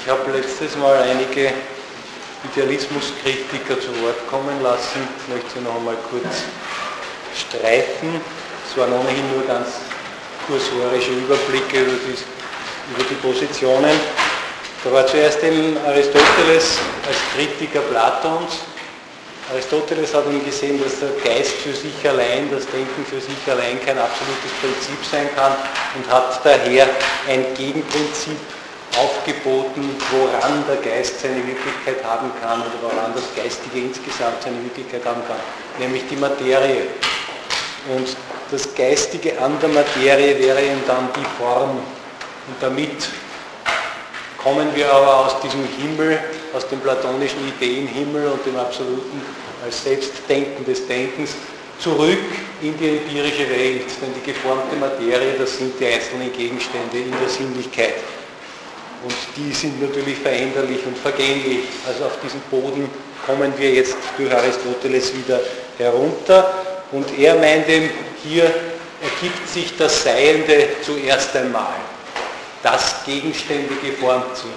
Ich habe letztes Mal einige Idealismuskritiker zu Wort kommen lassen. Ich möchte sie noch einmal kurz streifen. Es waren ohnehin nur ganz kursorische Überblicke über die, über die Positionen. Da war zuerst eben Aristoteles als Kritiker Platons. Aristoteles hat ihm gesehen, dass der Geist für sich allein, das Denken für sich allein kein absolutes Prinzip sein kann und hat daher ein Gegenprinzip aufgeboten, woran der Geist seine Wirklichkeit haben kann oder woran das Geistige insgesamt seine Wirklichkeit haben kann, nämlich die Materie. Und das Geistige an der Materie wäre eben dann die Form. Und damit kommen wir aber aus diesem Himmel, aus dem platonischen Ideenhimmel und dem absoluten als Selbstdenken des Denkens zurück in die empirische Welt. Denn die geformte Materie, das sind die einzelnen Gegenstände in der Sinnlichkeit. Und die sind natürlich veränderlich und vergänglich. Also auf diesen Boden kommen wir jetzt durch Aristoteles wieder herunter. Und er meint eben, hier ergibt sich das Seiende zuerst einmal, dass Gegenstände geformt sind.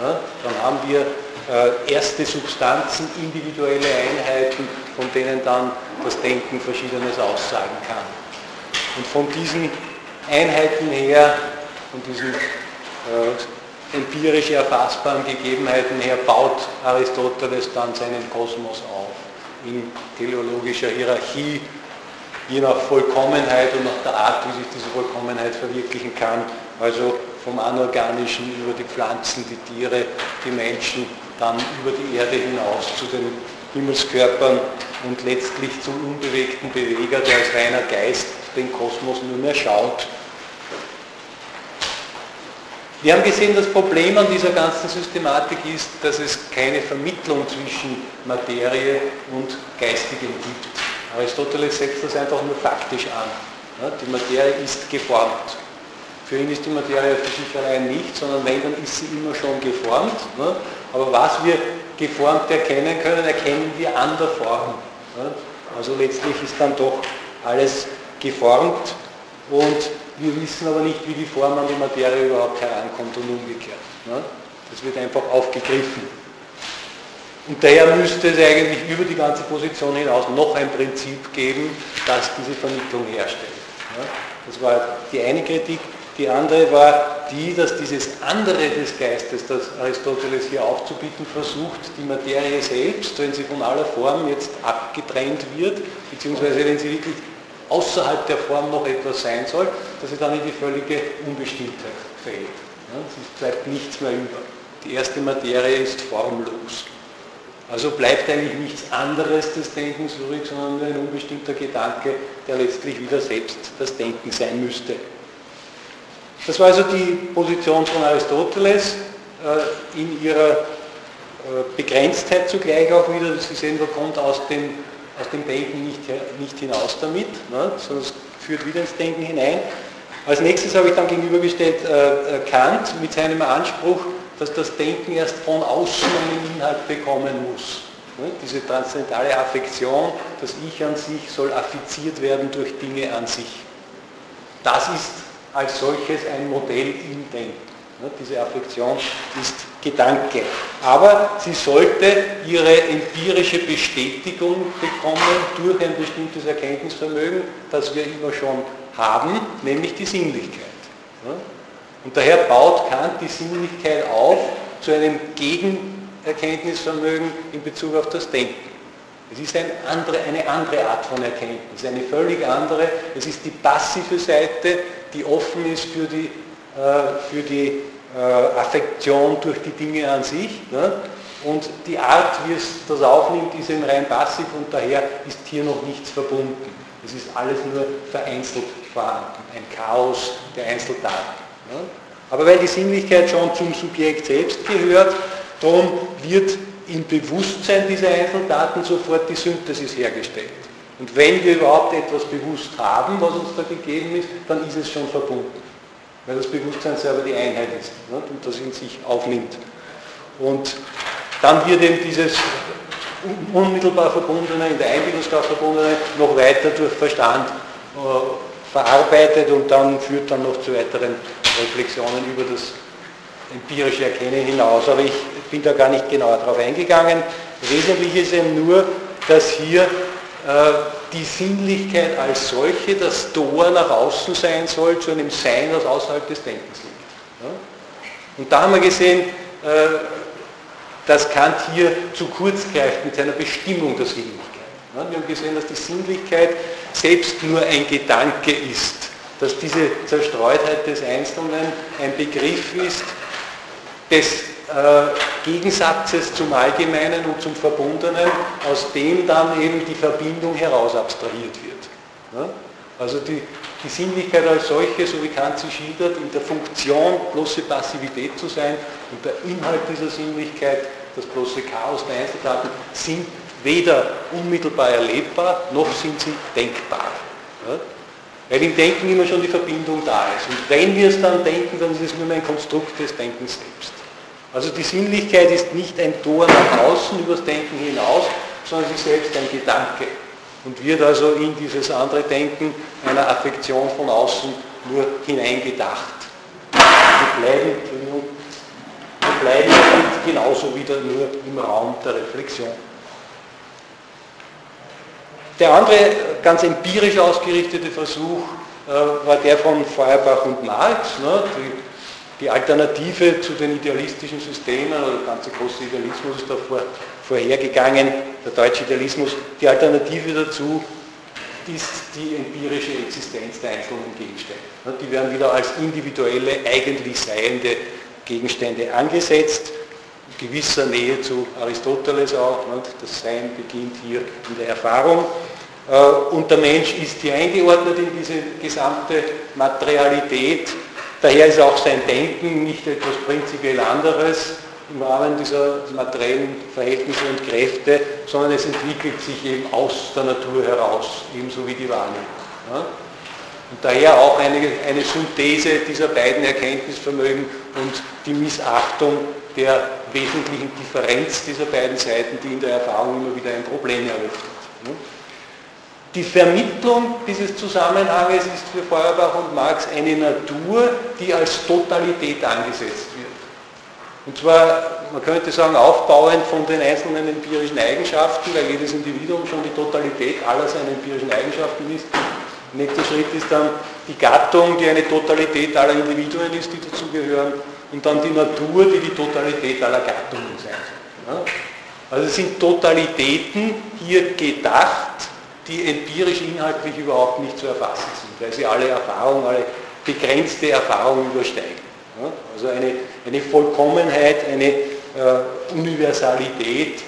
Ja, dann haben wir äh, erste Substanzen, individuelle Einheiten, von denen dann das Denken Verschiedenes aussagen kann. Und von diesen Einheiten her, von diesen äh, empirisch erfassbaren Gegebenheiten. Her baut Aristoteles dann seinen Kosmos auf. In teleologischer Hierarchie, je nach Vollkommenheit und nach der Art, wie sich diese Vollkommenheit verwirklichen kann, also vom Anorganischen über die Pflanzen, die Tiere, die Menschen, dann über die Erde hinaus zu den Himmelskörpern und letztlich zum unbewegten Beweger, der als reiner Geist den Kosmos nur mehr schaut wir haben gesehen, das Problem an dieser ganzen Systematik ist, dass es keine Vermittlung zwischen Materie und Geistigem gibt. Aristoteles setzt das einfach nur faktisch an. Die Materie ist geformt. Für ihn ist die Materie für sich allein nicht, sondern wenn, dann ist sie immer schon geformt. Aber was wir geformt erkennen können, erkennen wir an der Form. Also letztlich ist dann doch alles geformt und wir wissen aber nicht, wie die Form an die Materie überhaupt herankommt und umgekehrt. Ne? Das wird einfach aufgegriffen. Und daher müsste es eigentlich über die ganze Position hinaus noch ein Prinzip geben, das diese Vermittlung herstellt. Ne? Das war die eine Kritik. Die andere war die, dass dieses andere des Geistes, das Aristoteles hier aufzubieten versucht, die Materie selbst, wenn sie von aller Form jetzt abgetrennt wird, beziehungsweise wenn sie wirklich außerhalb der Form noch etwas sein soll, dass sie dann in die völlige Unbestimmtheit fällt. Ja, es bleibt nichts mehr über. Die erste Materie ist formlos. Also bleibt eigentlich nichts anderes des Denkens übrig, sondern nur ein unbestimmter Gedanke, der letztlich wieder selbst das Denken sein müsste. Das war also die Position von Aristoteles äh, in ihrer äh, Begrenztheit zugleich auch wieder. Sie sehen, da kommt aus dem aus dem Denken nicht, nicht hinaus damit, ne, sondern es führt wieder ins Denken hinein. Als nächstes habe ich dann gegenübergestellt äh, äh, Kant mit seinem Anspruch, dass das Denken erst von außen einen Inhalt bekommen muss. Ne, diese transzendentale Affektion, das Ich an sich soll affiziert werden durch Dinge an sich. Das ist als solches ein Modell im Denken. Ne, diese Affektion ist Gedanke. Aber sie sollte ihre empirische Bestätigung bekommen durch ein bestimmtes Erkenntnisvermögen, das wir immer schon haben, nämlich die Sinnlichkeit. Und daher baut Kant die Sinnlichkeit auf zu einem Gegenerkenntnisvermögen in Bezug auf das Denken. Es ist eine andere, eine andere Art von Erkenntnis, eine völlig andere. Es ist die passive Seite, die offen ist für die, für die äh, Affektion durch die Dinge an sich. Ne? Und die Art, wie es das aufnimmt, ist eben rein passiv und daher ist hier noch nichts verbunden. Es ist alles nur vereinzelt vorhanden, ein Chaos der Einzeldaten. Ne? Aber weil die Sinnlichkeit schon zum Subjekt selbst gehört, darum wird im Bewusstsein dieser Einzeldaten sofort die Synthesis hergestellt. Und wenn wir überhaupt etwas bewusst haben, was uns da gegeben ist, dann ist es schon verbunden weil das Bewusstsein selber die Einheit ist ne, und das in sich aufnimmt. Und dann wird eben dieses unmittelbar Verbundene, in der Einbildungskraft Verbundene, noch weiter durch Verstand äh, verarbeitet und dann führt dann noch zu weiteren Reflexionen über das empirische Erkennen hinaus. Aber ich bin da gar nicht genauer darauf eingegangen. Wesentlich ist eben nur, dass hier äh, die Sinnlichkeit als solche das Tor nach außen sein soll, zu einem Sein, das außerhalb des Denkens liegt. Ja? Und da haben wir gesehen, äh, dass Kant hier zu kurz greift mit seiner Bestimmung der Sinnlichkeit. Ja? Wir haben gesehen, dass die Sinnlichkeit selbst nur ein Gedanke ist, dass diese Zerstreutheit des Einzelnen ein Begriff ist, des Gegensatzes zum Allgemeinen und zum Verbundenen, aus dem dann eben die Verbindung heraus abstrahiert wird. Also die, die Sinnlichkeit als solche, so wie Kant sie schildert, in der Funktion bloße Passivität zu sein und der Inhalt dieser Sinnlichkeit, das bloße Chaos der Einzeltaten, sind weder unmittelbar erlebbar, noch sind sie denkbar. Weil im Denken immer schon die Verbindung da ist. Und wenn wir es dann denken, dann ist es nur ein Konstrukt des Denkens selbst. Also die Sinnlichkeit ist nicht ein Tor nach außen übers Denken hinaus, sondern sie ist selbst ein Gedanke und wird also in dieses andere Denken einer Affektion von außen nur hineingedacht. Wir bleiben, wir bleiben genauso wieder nur im Raum der Reflexion. Der andere ganz empirisch ausgerichtete Versuch äh, war der von Feuerbach und Marx. Ne? Die die Alternative zu den idealistischen Systemen, oder der ganze große Idealismus ist da vor, vorhergegangen, der deutsche Idealismus, die Alternative dazu ist die empirische Existenz der einzelnen Gegenstände. Die werden wieder als individuelle, eigentlich seiende Gegenstände angesetzt, in gewisser Nähe zu Aristoteles auch. Das Sein beginnt hier in der Erfahrung. Äh, und der Mensch ist hier eingeordnet in diese gesamte Materialität Daher ist auch sein Denken nicht etwas prinzipiell anderes im Rahmen dieser materiellen Verhältnisse und Kräfte, sondern es entwickelt sich eben aus der Natur heraus, ebenso wie die Wahrnehmung. Ja? Und daher auch eine, eine Synthese dieser beiden Erkenntnisvermögen und die Missachtung der wesentlichen Differenz dieser beiden Seiten, die in der Erfahrung immer wieder ein Problem eröffnet. Die Vermittlung dieses Zusammenhanges ist für Feuerbach und Marx eine Natur, die als Totalität angesetzt wird. Und zwar, man könnte sagen, aufbauend von den einzelnen empirischen Eigenschaften, weil jedes Individuum schon die Totalität aller seiner empirischen Eigenschaften ist. Nächster Schritt ist dann die Gattung, die eine Totalität aller Individuen ist, die dazugehören. Und dann die Natur, die die Totalität aller Gattungen sein soll. Also sind Totalitäten hier gedacht die empirisch inhaltlich überhaupt nicht zu erfassen sind, weil sie alle Erfahrung, alle begrenzte Erfahrung übersteigen. Also eine, eine Vollkommenheit, eine äh, Universalität,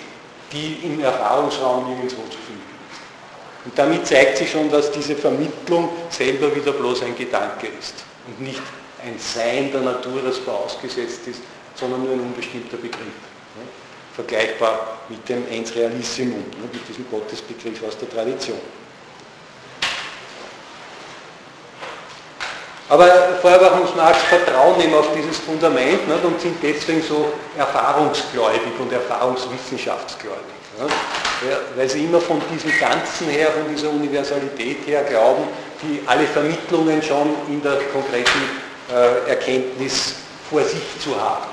die im Erfahrungsraum nirgendwo zu finden ist. Und damit zeigt sich schon, dass diese Vermittlung selber wieder bloß ein Gedanke ist und nicht ein Sein der Natur, das vorausgesetzt ist, sondern nur ein unbestimmter Begriff vergleichbar mit dem Ens Realissimum, ne, mit diesem Gottesbegriff aus der Tradition. Aber Feuerbach und Marx vertrauen eben auf dieses Fundament nicht, und sind deswegen so erfahrungsgläubig und erfahrungswissenschaftsgläubig. Nicht, weil sie immer von diesem Ganzen her, von dieser Universalität her glauben, die alle Vermittlungen schon in der konkreten äh, Erkenntnis vor sich zu haben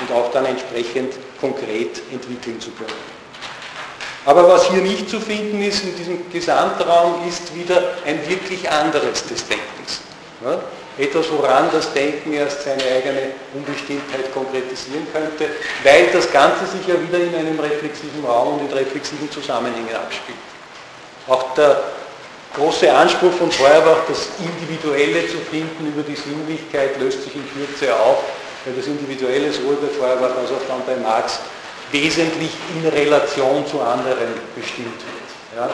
und auch dann entsprechend konkret entwickeln zu können. Aber was hier nicht zu finden ist in diesem Gesamtraum, ist wieder ein wirklich anderes des Denkens. Ja? Etwas, woran das Denken erst seine eigene Unbestimmtheit konkretisieren könnte, weil das Ganze sich ja wieder in einem reflexiven Raum und in reflexiven Zusammenhängen abspielt. Auch der große Anspruch von Feuerbach, das Individuelle zu finden über die Sinnlichkeit, löst sich in Kürze auf weil das Individuelle bei Feuerbach als auch dann bei Marx wesentlich in Relation zu anderen bestimmt wird. Ja?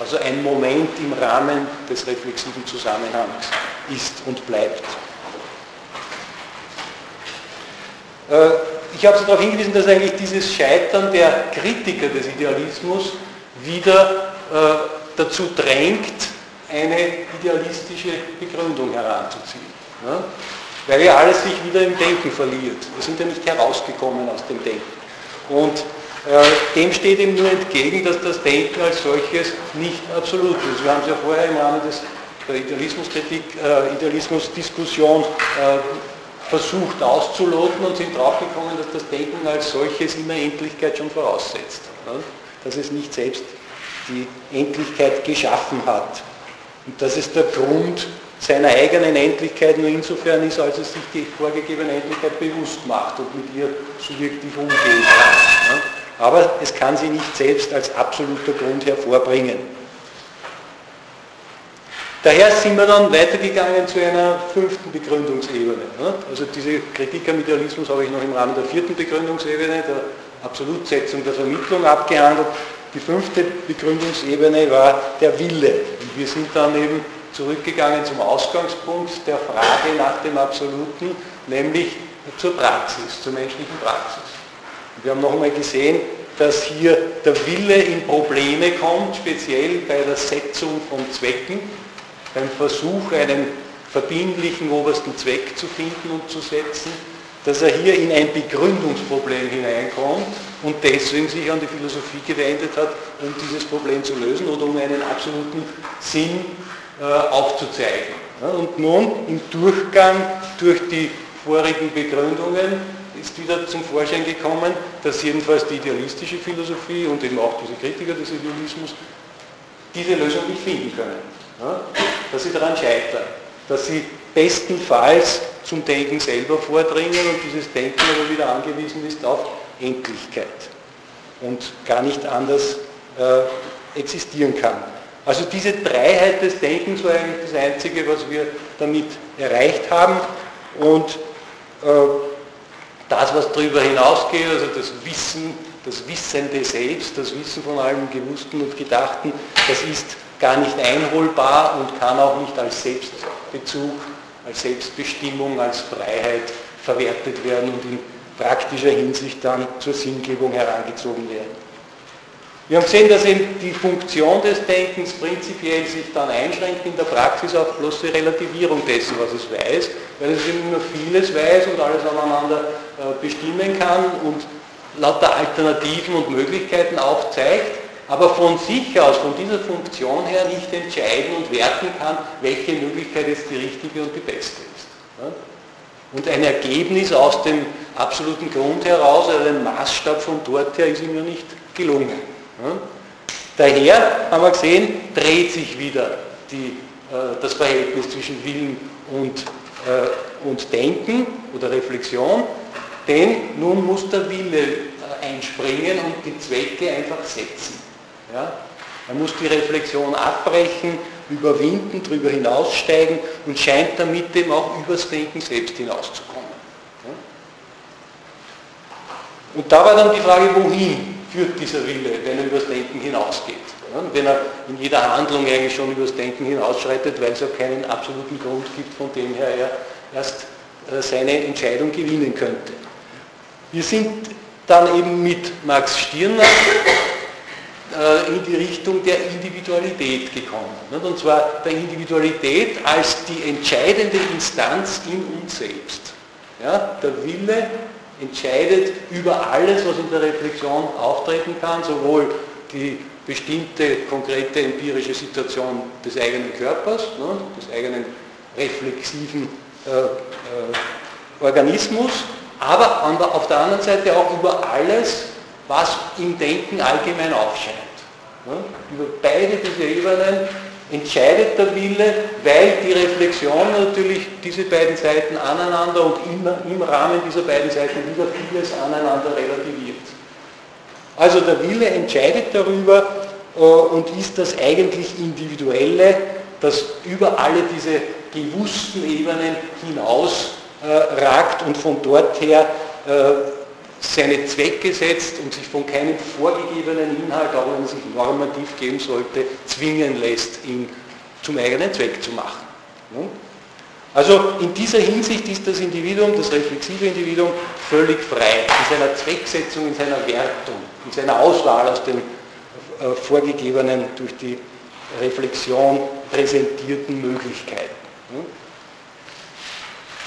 Also ein Moment im Rahmen des reflexiven Zusammenhangs ist und bleibt. Äh, ich habe darauf hingewiesen, dass eigentlich dieses Scheitern der Kritiker des Idealismus wieder äh, dazu drängt, eine idealistische Begründung heranzuziehen. Weil ja alles sich wieder im Denken verliert. Wir sind ja nicht herausgekommen aus dem Denken. Und äh, dem steht ihm nur entgegen, dass das Denken als solches nicht absolut ist. Wir haben es ja vorher im Rahmen des, der Idealismuskritik, äh, Idealismusdiskussion äh, versucht auszuloten und sind draufgekommen, dass das Denken als solches immer Endlichkeit schon voraussetzt. Dass es nicht selbst die Endlichkeit geschaffen hat. Und das ist der Grund seiner eigenen Endlichkeit nur insofern ist, als es sich die vorgegebene Endlichkeit bewusst macht und mit ihr subjektiv umgehen kann. Aber es kann sie nicht selbst als absoluter Grund hervorbringen. Daher sind wir dann weitergegangen zu einer fünften Begründungsebene. Also diese Kritik am Idealismus habe ich noch im Rahmen der vierten Begründungsebene, der Absolutsetzung der Vermittlung abgehandelt. Die fünfte Begründungsebene war der Wille. Und wir sind dann eben zurückgegangen zum Ausgangspunkt der Frage nach dem Absoluten, nämlich zur Praxis, zur menschlichen Praxis. Wir haben nochmal gesehen, dass hier der Wille in Probleme kommt, speziell bei der Setzung von Zwecken, beim Versuch, einen verbindlichen obersten Zweck zu finden und zu setzen, dass er hier in ein Begründungsproblem hineinkommt und deswegen sich an die Philosophie gewendet hat, um dieses Problem zu lösen oder um einen absoluten Sinn aufzuzeigen. Und nun im Durchgang durch die vorigen Begründungen ist wieder zum Vorschein gekommen, dass jedenfalls die idealistische Philosophie und eben auch diese Kritiker des Idealismus diese Lösung nicht finden können. Dass sie daran scheitern, dass sie bestenfalls zum Denken selber vordringen und dieses Denken aber wieder angewiesen ist auf Endlichkeit und gar nicht anders äh, existieren kann. Also diese Dreiheit des Denkens war eigentlich das Einzige, was wir damit erreicht haben und äh, das, was darüber hinausgeht, also das Wissen, das Wissende selbst, das Wissen von allem Gewussten und Gedachten, das ist gar nicht einholbar und kann auch nicht als Selbstbezug, als Selbstbestimmung, als Freiheit verwertet werden und in praktischer Hinsicht dann zur Sinngebung herangezogen werden. Wir haben gesehen, dass eben die Funktion des Denkens prinzipiell sich dann einschränkt in der Praxis auf bloße Relativierung dessen, was es weiß, weil es eben nur vieles weiß und alles aneinander äh, bestimmen kann und lauter Alternativen und Möglichkeiten aufzeigt, aber von sich aus, von dieser Funktion her nicht entscheiden und werten kann, welche Möglichkeit jetzt die richtige und die beste ist. Und ein Ergebnis aus dem absoluten Grund heraus, also ein Maßstab von dort her, ist ihm ja nicht gelungen. Daher haben wir gesehen, dreht sich wieder die, äh, das Verhältnis zwischen Willen und, äh, und Denken oder Reflexion, denn nun muss der Wille äh, einspringen und die Zwecke einfach setzen. Ja? Er muss die Reflexion abbrechen, überwinden, darüber hinaussteigen und scheint damit eben auch übers Denken selbst hinauszukommen. Und da war dann die Frage, wohin? Führt dieser Wille, wenn er übers Denken hinausgeht. Ja, wenn er in jeder Handlung eigentlich schon übers Denken hinausschreitet, weil es ja keinen absoluten Grund gibt, von dem her er erst äh, seine Entscheidung gewinnen könnte. Wir sind dann eben mit Max Stirner äh, in die Richtung der Individualität gekommen. Und zwar der Individualität als die entscheidende Instanz in uns selbst. Ja, der Wille entscheidet über alles, was in der Reflexion auftreten kann, sowohl die bestimmte konkrete empirische Situation des eigenen Körpers, ne, des eigenen reflexiven äh, äh, Organismus, aber auf der anderen Seite auch über alles, was im Denken allgemein aufscheint. Ne, über beide diese Ebenen entscheidet der Wille, weil die Reflexion natürlich diese beiden Seiten aneinander und im, im Rahmen dieser beiden Seiten wieder vieles aneinander relativiert. Also der Wille entscheidet darüber äh, und ist das eigentlich Individuelle, das über alle diese gewussten Ebenen hinaus äh, ragt und von dort her äh, seine Zwecke setzt und sich von keinem vorgegebenen Inhalt, auch wenn er sich normativ geben sollte, zwingen lässt, ihn zum eigenen Zweck zu machen. Also in dieser Hinsicht ist das Individuum, das reflexive Individuum, völlig frei in seiner Zwecksetzung, in seiner Wertung, in seiner Auswahl aus den äh, vorgegebenen, durch die Reflexion präsentierten Möglichkeiten.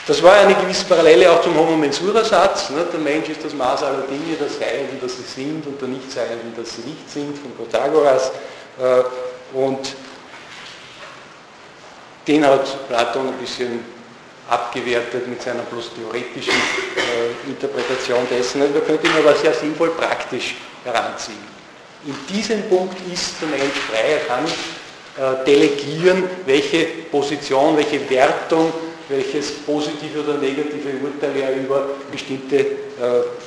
Das war eine gewisse Parallele auch zum Homo Mensura-Satz. Ne? Der Mensch ist das Maß aller Dinge, das Seiende, das sie sind und der Nichtseiende, das sie nicht sind, von Protagoras. Äh, und den hat Platon ein bisschen abgewertet mit seiner bloß theoretischen äh, Interpretation dessen. Also da könnte man aber sehr sinnvoll praktisch heranziehen. In diesem Punkt ist der Mensch frei, er kann äh, delegieren, welche Position, welche Wertung, welches positive oder negative Urteil er über bestimmte äh,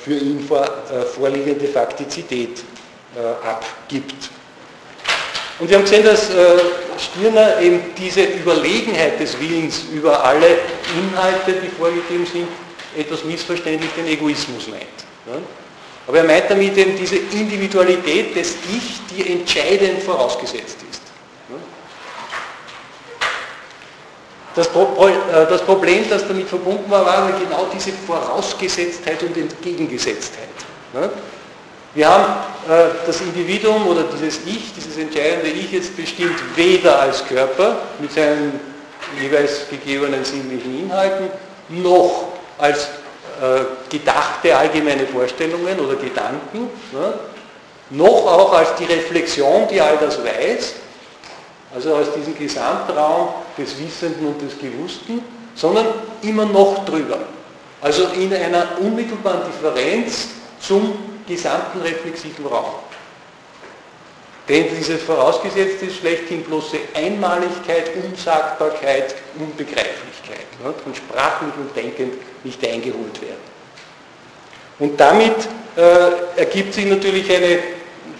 für ihn vor, äh, vorliegende Faktizität äh, abgibt. Und wir haben gesehen, dass äh, Stirner eben diese Überlegenheit des Willens über alle Inhalte, die vorgegeben sind, etwas missverständlich den Egoismus meint. Ja? Aber er meint damit eben diese Individualität des Ich, die entscheidend vorausgesetzt ist. Das, äh, das, Problem, das damit verbunden war, war genau diese Vorausgesetztheit und Entgegengesetztheit. Wir haben äh, das Individuum oder dieses Ich, dieses entscheidende Ich jetzt bestimmt weder als Körper mit seinen jeweils gegebenen sinnlichen Inhalten, noch als äh, gedachte allgemeine Vorstellungen oder Gedanken, ne? noch auch als die Reflexion, die all das weiß, also aus diesem Gesamtraum des Wissenden und des Gewussten, sondern immer noch drüber. Also in einer unmittelbaren Differenz zum gesamten reflexiven Raum. Denn diese vorausgesetzt ist schlechthin bloße Einmaligkeit, Unsagbarkeit, Unbegreiflichkeit. Ne, von sprachlich und denkend nicht eingeholt werden. Und damit äh, ergibt sich natürlich eine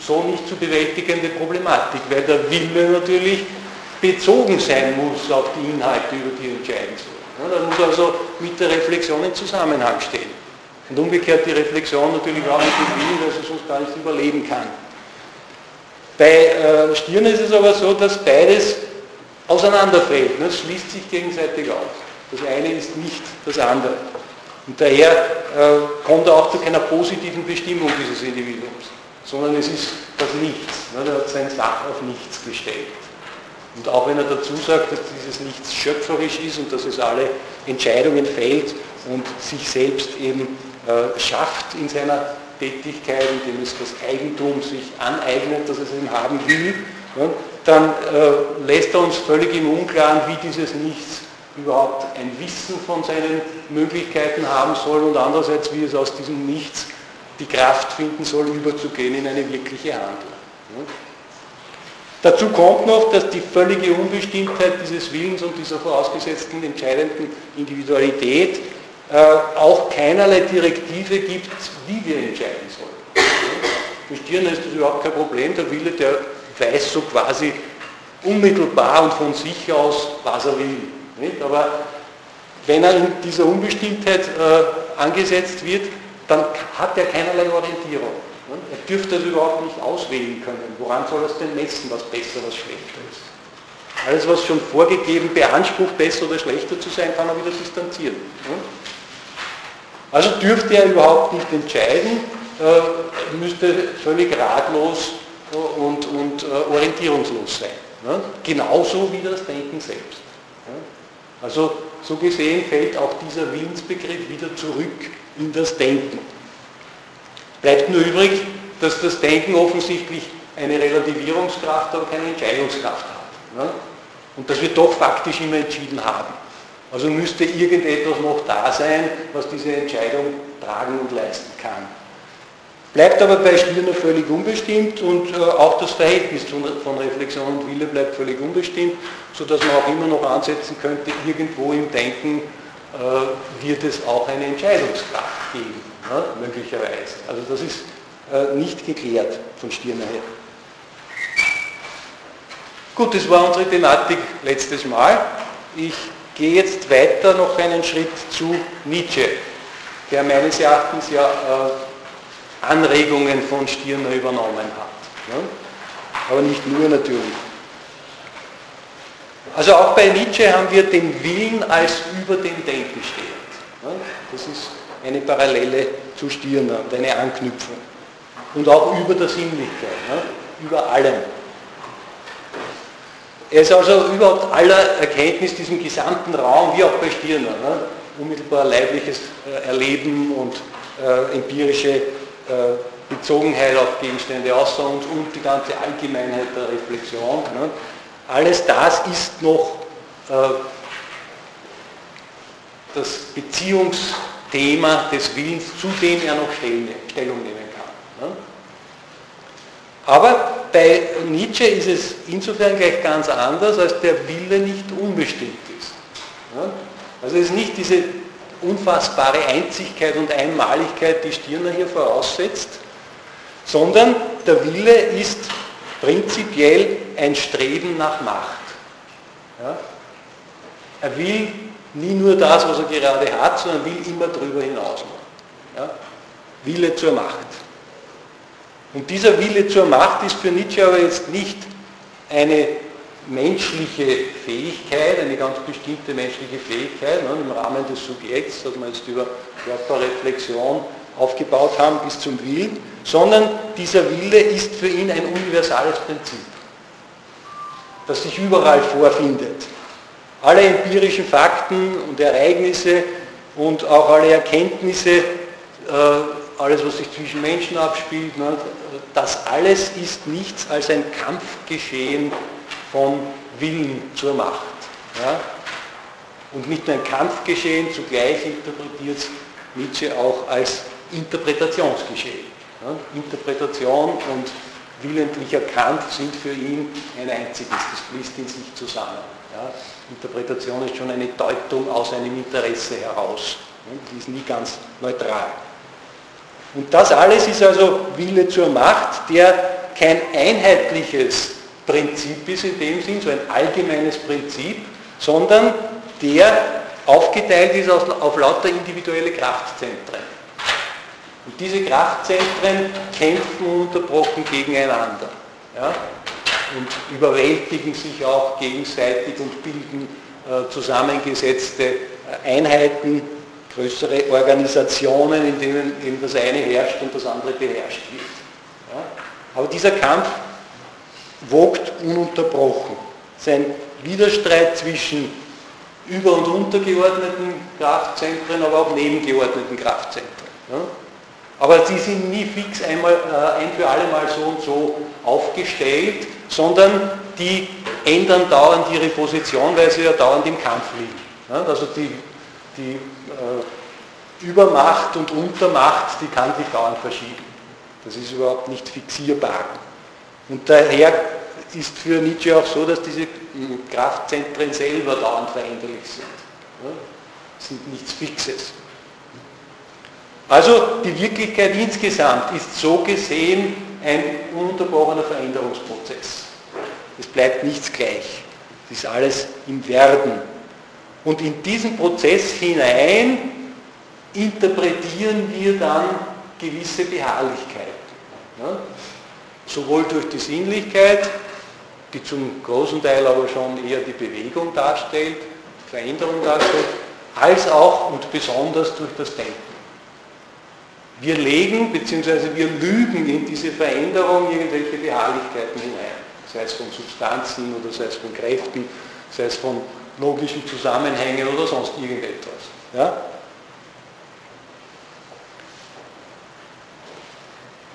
so nicht zu bewältigende Problematik, weil der Wille natürlich bezogen sein muss auf die Inhalte, über die entscheiden soll. Ja, da muss also mit der Reflexion in Zusammenhang stehen. Und umgekehrt die Reflexion natürlich auch mit dem Willen, dass er sonst gar nicht überleben kann. Bei äh, Stirn ist es aber so, dass beides auseinanderfällt. Ne? Es schließt sich gegenseitig aus. Das eine ist nicht das andere. Und daher äh, kommt er auch zu keiner positiven Bestimmung dieses Individuums, sondern es ist das Nichts. Ne? Er hat sein Sach auf nichts gestellt. Und auch wenn er dazu sagt, dass dieses Nichts schöpferisch ist und dass es alle Entscheidungen fällt und sich selbst eben äh, schafft in seiner Tätigkeit, indem es das Eigentum sich aneignet, das es eben haben will, ja, dann äh, lässt er uns völlig im Unklaren, wie dieses Nichts überhaupt ein Wissen von seinen Möglichkeiten haben soll und andererseits, wie es aus diesem Nichts die Kraft finden soll, überzugehen in eine wirkliche Handlung. Ja. Dazu kommt noch, dass die völlige Unbestimmtheit dieses Willens und dieser vorausgesetzten entscheidenden Individualität äh, auch keinerlei Direktive gibt, wie wir entscheiden sollen. Für Stirner ist das überhaupt kein Problem, der Wille, der weiß so quasi unmittelbar und von sich aus, was er will. Nicht? Aber wenn er in dieser Unbestimmtheit äh, angesetzt wird, dann hat er keinerlei Orientierung. Er dürfte das überhaupt nicht auswählen können. Woran soll er es denn messen, was besser, was schlechter ist? Alles, was schon vorgegeben beansprucht, besser oder schlechter zu sein, kann er wieder distanzieren. Also dürfte er überhaupt nicht entscheiden, äh, müsste völlig ratlos und, und äh, orientierungslos sein. Ne? Genauso wie das Denken selbst. Also so gesehen fällt auch dieser Willensbegriff wieder zurück in das Denken. Bleibt nur übrig, dass das Denken offensichtlich eine Relativierungskraft, aber keine Entscheidungskraft hat. Ne? Und dass wir doch faktisch immer entschieden haben. Also müsste irgendetwas noch da sein, was diese Entscheidung tragen und leisten kann. Bleibt aber bei Stirner völlig unbestimmt und äh, auch das Verhältnis von Reflexion und Wille bleibt völlig unbestimmt, sodass man auch immer noch ansetzen könnte, irgendwo im Denken äh, wird es auch eine Entscheidungskraft geben, ne, möglicherweise. Also das ist äh, nicht geklärt von Stirner her. Gut, das war unsere Thematik letztes Mal. Ich gehe jetzt weiter noch einen Schritt zu Nietzsche, der meines Erachtens ja äh, Anregungen von Stirner übernommen hat. Ne? Aber nicht nur natürlich. Also auch bei Nietzsche haben wir den Willen als über dem Denken stehend. Das ist eine Parallele zu Stirner und eine Anknüpfung. Und auch über der Sinnlichkeit, über allem. Er ist also überhaupt aller Erkenntnis, diesem gesamten Raum, wie auch bei Stirner, ne? unmittelbar leibliches äh, Erleben und äh, empirische äh, Bezogenheit auf Gegenstände außer uns und die ganze Allgemeinheit der Reflexion. Ne? Alles das ist noch äh, das Beziehungsthema des Willens, zu dem er noch Stellung nehmen kann. Ne? Aber bei Nietzsche ist es insofern gleich ganz anders, als der Wille nicht unbestimmt ist. Also es ist nicht diese unfassbare Einzigkeit und Einmaligkeit, die Stirner hier voraussetzt, sondern der Wille ist prinzipiell ein Streben nach Macht. Ja? Er will nie nur das, was er gerade hat, sondern will immer darüber hinaus. Ja? Wille zur Macht. Und dieser Wille zur Macht ist für Nietzsche aber jetzt nicht eine menschliche Fähigkeit, eine ganz bestimmte menschliche Fähigkeit, ne, im Rahmen des Subjekts, das wir jetzt über Körperreflexion aufgebaut haben bis zum Willen, sondern dieser Wille ist für ihn ein universales Prinzip, das sich überall vorfindet. Alle empirischen Fakten und Ereignisse und auch alle Erkenntnisse, äh, alles was sich zwischen Menschen abspielt, ne, das alles ist nichts als ein Kampfgeschehen von Willen zur Macht. Und nicht nur ein Kampfgeschehen, zugleich interpretiert Nietzsche auch als Interpretationsgeschehen. Interpretation und willentlicher Kampf sind für ihn ein einziges, das fließt in sich zusammen. Ja? Interpretation ist schon eine Deutung aus einem Interesse heraus. Die ist nie ganz neutral. Und das alles ist also Wille zur Macht, der kein einheitliches Prinzip ist in dem Sinn, so ein allgemeines Prinzip, sondern der aufgeteilt ist auf lauter individuelle Kraftzentren. Und diese Kraftzentren kämpfen ununterbrochen gegeneinander ja, und überwältigen sich auch gegenseitig und bilden äh, zusammengesetzte äh, Einheiten, größere Organisationen, in denen eben das eine herrscht und das andere beherrscht wird. Ja? Aber dieser Kampf wogt ununterbrochen. Sein Widerstreit zwischen über- und untergeordneten Kraftzentren, aber auch nebengeordneten Kraftzentren. Ja? Aber sie sind nie fix einmal, äh, ein für alle Mal so und so aufgestellt, sondern die ändern dauernd ihre Position, weil sie ja dauernd im Kampf liegen. Also die, die äh, Übermacht und Untermacht, die kann sich dauernd verschieben. Das ist überhaupt nicht fixierbar. Und daher ist für Nietzsche auch so, dass diese Kraftzentren selber dauernd veränderlich sind. Ja? sind nichts Fixes. Also die Wirklichkeit insgesamt ist so gesehen ein ununterbrochener Veränderungsprozess. Es bleibt nichts gleich. Es ist alles im Werden. Und in diesen Prozess hinein interpretieren wir dann gewisse Beharrlichkeiten. Ja? Sowohl durch die Sinnlichkeit, die zum großen Teil aber schon eher die Bewegung darstellt, Veränderung darstellt, als auch und besonders durch das Denken. Wir legen bzw. wir lügen in diese Veränderung irgendwelche Beharrlichkeiten hinein, sei es von Substanzen oder sei es von Kräften, sei es von logischen Zusammenhängen oder sonst irgendetwas. Ja?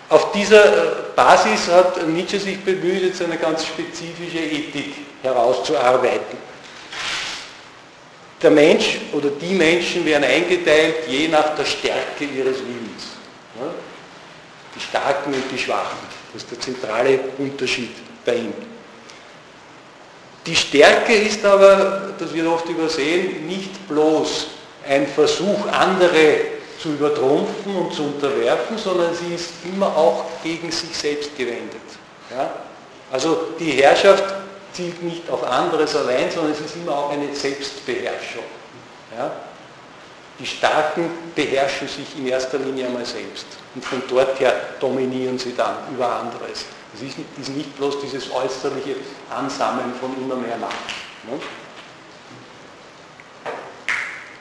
Auf dieser äh, Basis hat Nietzsche sich bemüht, jetzt eine ganz spezifische Ethik herauszuarbeiten. Der Mensch oder die Menschen werden eingeteilt je nach der Stärke ihres Willens. Die Starken und die Schwachen. Das ist der zentrale Unterschied bei ihm. Die Stärke ist aber, das wird oft übersehen, nicht bloß ein Versuch, andere zu übertrumpfen und zu unterwerfen, sondern sie ist immer auch gegen sich selbst gewendet. Ja? Also die Herrschaft zielt nicht auf anderes allein, sondern es ist immer auch eine Selbstbeherrschung. Ja? Die Starken beherrschen sich in erster Linie einmal selbst und von dort her dominieren sie dann über anderes. Es ist, nicht bloß dieses äußerliche Ansammeln von immer mehr Macht. Ne?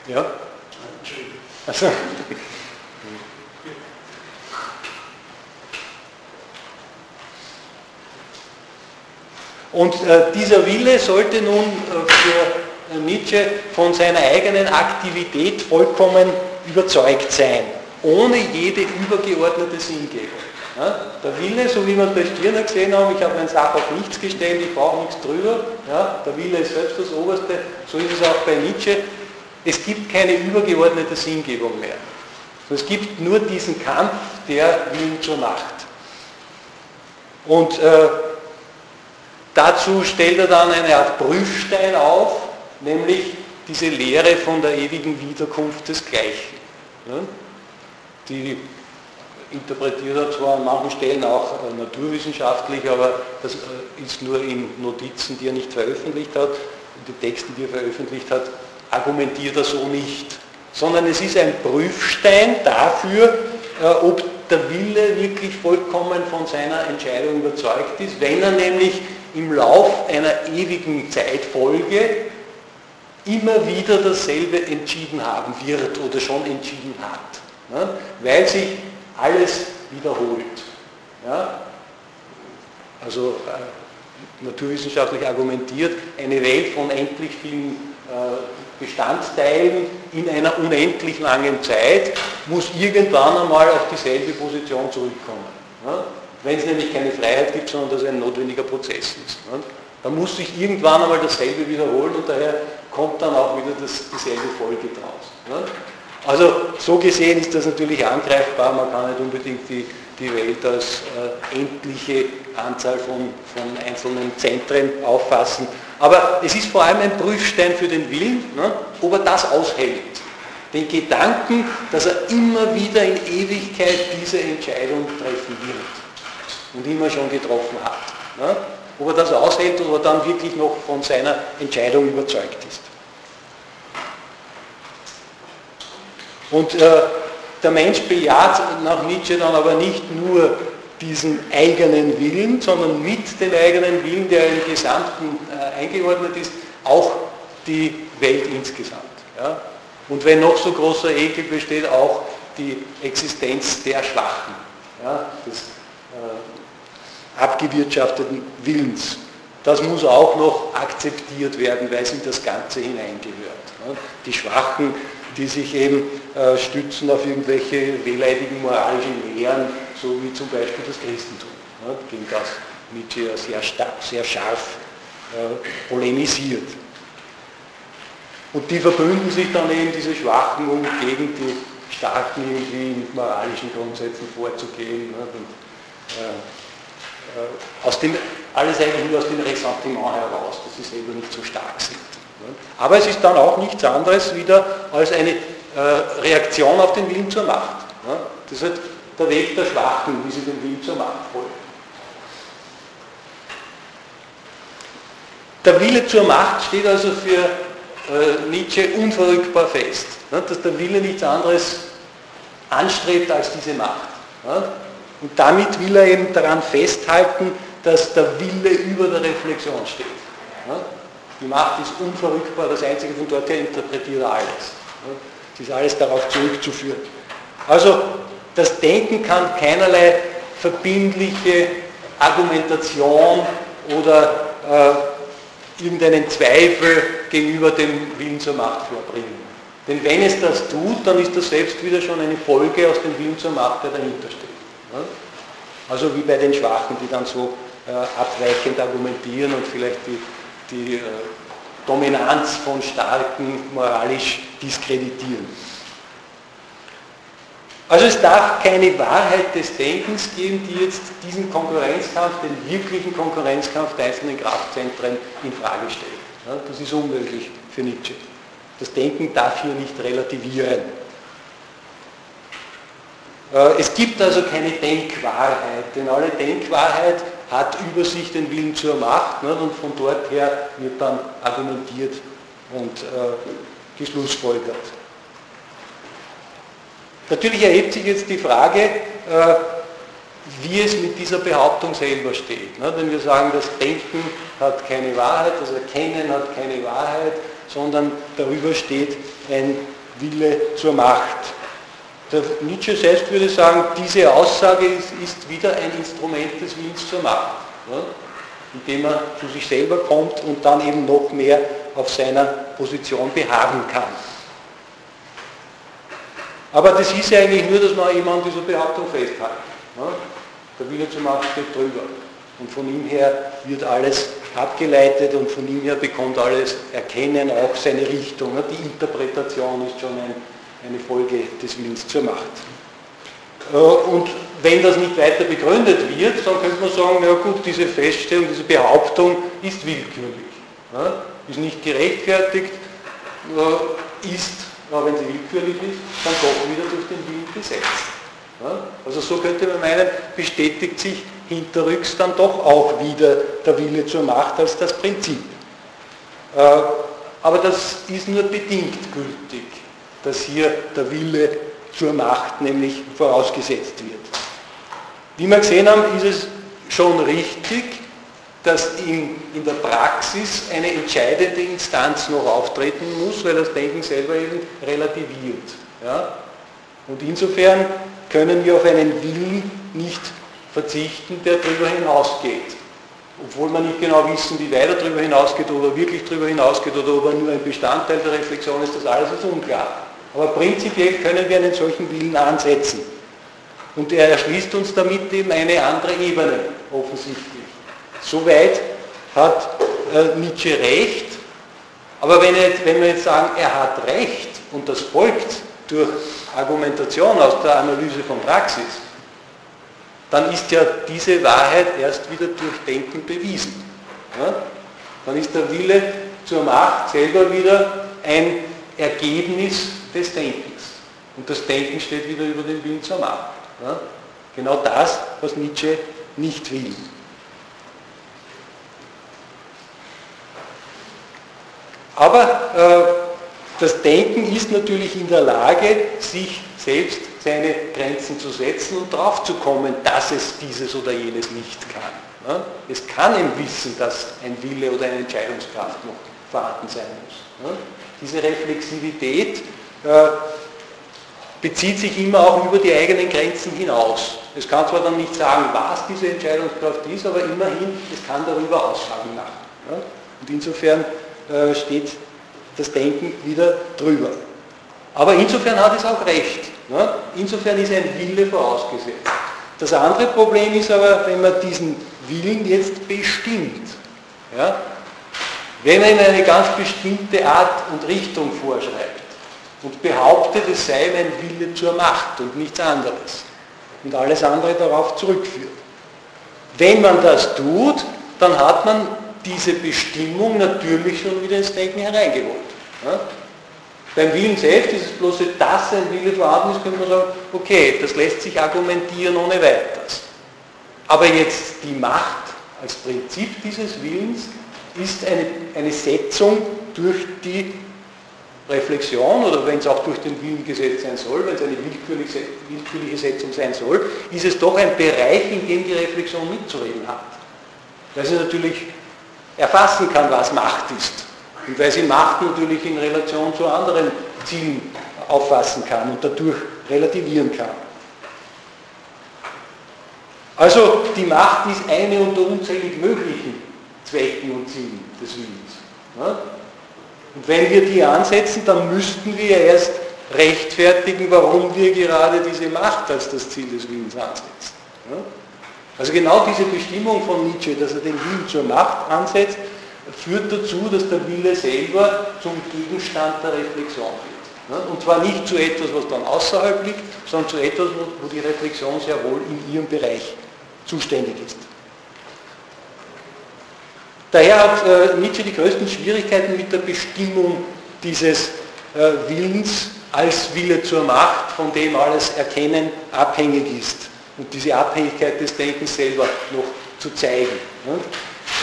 Ja? Also. Und äh, dieser Wille sollte nun äh, für Nietzsche von seiner eigenen Aktivität vollkommen überzeugt sein, ohne jede übergeordnete Sinngebung. Ja, der Wille, so wie wir bei Stirner gesehen haben, ich habe meinen Sach auf nichts gestellt, ich brauche nichts drüber, ja, der Wille ist selbst das Oberste, so ist es auch bei Nietzsche. es gibt keine übergeordnete Sinngebung mehr. Es gibt nur diesen Kampf der Willen zur Macht. Und äh, dazu stellt er dann eine Art Prüfstein auf, nämlich diese Lehre von der ewigen Wiederkunft des Gleichen. Ja? Die interpretiert er zwar an manchen Stellen auch äh, naturwissenschaftlich, aber das äh, ist nur in Notizen, die er nicht veröffentlicht hat, in den Texten, die er veröffentlicht hat, argumentiert er so nicht. Sondern es ist ein Prüfstein dafür, äh, ob der Wille wirklich vollkommen von seiner Entscheidung überzeugt ist, wenn er nämlich im Lauf einer ewigen Zeitfolge immer wieder dasselbe entschieden haben wird oder schon entschieden hat. Ne? Weil sich alles wiederholt. Ja? Also äh, naturwissenschaftlich argumentiert, eine Welt von endlich vielen äh, Bestandteilen in einer unendlich langen Zeit muss irgendwann einmal auf dieselbe Position zurückkommen. Ja? Wenn es nämlich keine Freiheit gibt, sondern dass ein notwendiger Prozess ist. Ja? Dann muss sich irgendwann einmal dasselbe wiederholen und daher kommt dann auch wieder das, dieselbe Folge draus. Ja? Also so gesehen ist das natürlich angreifbar, man kann nicht unbedingt die, die Welt als äh, endliche Anzahl von, von einzelnen Zentren auffassen. Aber es ist vor allem ein Prüfstein für den Willen, ne, ob er das aushält. Den Gedanken, dass er immer wieder in Ewigkeit diese Entscheidung treffen wird und immer schon getroffen hat. Ne, ob er das aushält oder dann wirklich noch von seiner Entscheidung überzeugt ist. Und äh, der Mensch bejaht nach Nietzsche dann aber nicht nur diesen eigenen Willen, sondern mit dem eigenen Willen, der im Gesamten äh, eingeordnet ist, auch die Welt insgesamt. Ja? Und wenn noch so großer Ekel besteht, auch die Existenz der Schwachen, ja? des äh, abgewirtschafteten Willens. Das muss auch noch akzeptiert werden, weil es in das Ganze hineingehört. Ja? Die Schwachen die sich eben äh, stützen auf irgendwelche wehleidigen moralischen Lehren, so wie zum Beispiel das Christentum, ne, gegen das Nietzsche sehr, sehr scharf äh, polemisiert. Und die verbünden sich dann eben, diese Schwachen, um gegen die Starken irgendwie mit moralischen Grundsätzen vorzugehen. Ne, und, äh, aus dem, alles eigentlich nur aus dem Ressentiment heraus, dass sie selber nicht so stark sind. Aber es ist dann auch nichts anderes wieder als eine äh, Reaktion auf den Willen zur Macht. Das ist halt der Weg der Schwachen, wie sie den Willen zur Macht folgen. Der Wille zur Macht steht also für äh, Nietzsche unverrückbar fest, dass der Wille nichts anderes anstrebt als diese Macht. Und damit will er eben daran festhalten, dass der Wille über der Reflexion steht. Die Macht ist unverrückbar, das Einzige von dort her interpretiert er alles. Es ist alles darauf zurückzuführen. Also das Denken kann keinerlei verbindliche Argumentation oder äh, irgendeinen Zweifel gegenüber dem Willen zur Macht vorbringen. Denn wenn es das tut, dann ist das selbst wieder schon eine Folge aus dem Willen zur Macht, der dahinter steht. Also wie bei den Schwachen, die dann so äh, abweichend argumentieren und vielleicht die die äh, Dominanz von Starken moralisch diskreditieren. Also es darf keine Wahrheit des Denkens geben, die jetzt diesen Konkurrenzkampf, den wirklichen Konkurrenzkampf der einzelnen Kraftzentren in Frage stellt. Ja, das ist unmöglich für Nietzsche. Das Denken darf hier nicht relativieren. Äh, es gibt also keine Denkwahrheit, denn alle Denkwahrheit hat über sich den Willen zur Macht und von dort her wird dann argumentiert und äh, geschlussfolgert. Natürlich erhebt sich jetzt die Frage, äh, wie es mit dieser Behauptung selber steht. Wenn wir sagen, das Denken hat keine Wahrheit, das Erkennen hat keine Wahrheit, sondern darüber steht ein Wille zur Macht. Der Nietzsche selbst würde sagen, diese Aussage ist, ist wieder ein Instrument des Willens zur Macht, ja, indem er zu sich selber kommt und dann eben noch mehr auf seiner Position beharren kann. Aber das hieß ja eigentlich nur, dass man eben an dieser Behauptung festhält. Ja. Der Wille zur Macht steht drüber. Und von ihm her wird alles abgeleitet und von ihm her bekommt alles Erkennen auch seine Richtung. Die Interpretation ist schon ein, eine Folge des Willens zur Macht. Äh, und wenn das nicht weiter begründet wird, dann könnte man sagen, ja gut, diese Feststellung, diese Behauptung ist willkürlich, ist nicht gerechtfertigt, äh, ist, wenn sie willkürlich ist, dann doch wieder durch den Willen gesetzt. Also so könnte man meinen, bestätigt sich hinterrücks dann doch auch wieder der Wille zur Macht als das Prinzip. Äh, aber das ist nur bedingt gültig, dass hier der Wille zur Macht nämlich vorausgesetzt wird. Wie wir gesehen haben, ist es schon richtig, dass in, in der Praxis eine entscheidende Instanz noch auftreten muss, weil das Denken selber eben relativiert. Ja? Und insofern können wir auf einen Willen nicht verzichten, der darüber hinausgeht. Obwohl wir nicht genau wissen, wie weit er darüber hinausgeht oder wirklich darüber hinausgeht oder ob er nur ein Bestandteil der Reflexion ist, das alles ist unklar. Aber prinzipiell können wir einen solchen Willen ansetzen. Und er erschließt uns damit eben eine andere Ebene, offensichtlich. Soweit hat äh, Nietzsche recht, aber wenn, er, wenn wir jetzt sagen, er hat recht und das folgt durch Argumentation aus der Analyse von Praxis, dann ist ja diese Wahrheit erst wieder durch Denken bewiesen. Ja? Dann ist der Wille zur Macht selber wieder ein Ergebnis des Denkens. Und das Denken steht wieder über den Willen zur Macht. Ja? Genau das, was Nietzsche nicht will. Aber äh, das Denken ist natürlich in der Lage, sich selbst seine Grenzen zu setzen und drauf zu kommen, dass es dieses oder jenes nicht kann. Es kann im Wissen, dass ein Wille oder eine Entscheidungskraft noch vorhanden sein muss. Diese Reflexivität bezieht sich immer auch über die eigenen Grenzen hinaus. Es kann zwar dann nicht sagen, was diese Entscheidungskraft ist, aber immerhin, es kann darüber Aussagen machen. Und insofern äh, steht das Denken wieder drüber. Aber insofern hat es auch recht. Ne? Insofern ist ein Wille vorausgesetzt. Das andere Problem ist aber, wenn man diesen Willen jetzt bestimmt. Wenn man ihm eine ganz bestimmte Art und Richtung vorschreibt und behauptet, es sei ein Wille zur Macht und nichts anderes und alles andere darauf zurückführt. Wenn man das tut, dann hat man diese Bestimmung natürlich schon wieder ins Denken hereingeholt. Ja? Beim Willen selbst ist es bloß, dass ein Wille vorhanden ist, könnte man sagen, okay, das lässt sich argumentieren ohne weiteres. Aber jetzt die Macht als Prinzip dieses Willens ist eine, eine Setzung durch die Reflexion oder wenn es auch durch den Willen gesetzt sein soll, wenn es eine willkürliche, Setzung sein soll, ist es doch ein Bereich, in dem die Reflexion mitzureden hat. Weil sie natürlich erfassen kann, was Macht ist. Und weil sie Macht natürlich in Relation zu anderen Zielen auffassen kann und dadurch relativieren kann. Also die Macht ist eine unter unzählig möglichen Zwecken und Zielen des Willens. Und wenn wir die ansetzen, dann müssten wir erst rechtfertigen, warum wir gerade diese Macht als das Ziel des Willens ansetzen. Also genau diese Bestimmung von Nietzsche, dass er den Willen zur Macht ansetzt, führt dazu, dass der Wille selber zum Gegenstand der Reflexion wird. Und zwar nicht zu etwas, was dann außerhalb liegt, sondern zu etwas, wo die Reflexion sehr wohl in ihrem Bereich zuständig ist. Daher hat äh, Nietzsche die größten Schwierigkeiten mit der Bestimmung dieses äh, Willens als Wille zur Macht, von dem alles Erkennen abhängig ist und diese Abhängigkeit des Denkens selber noch zu zeigen.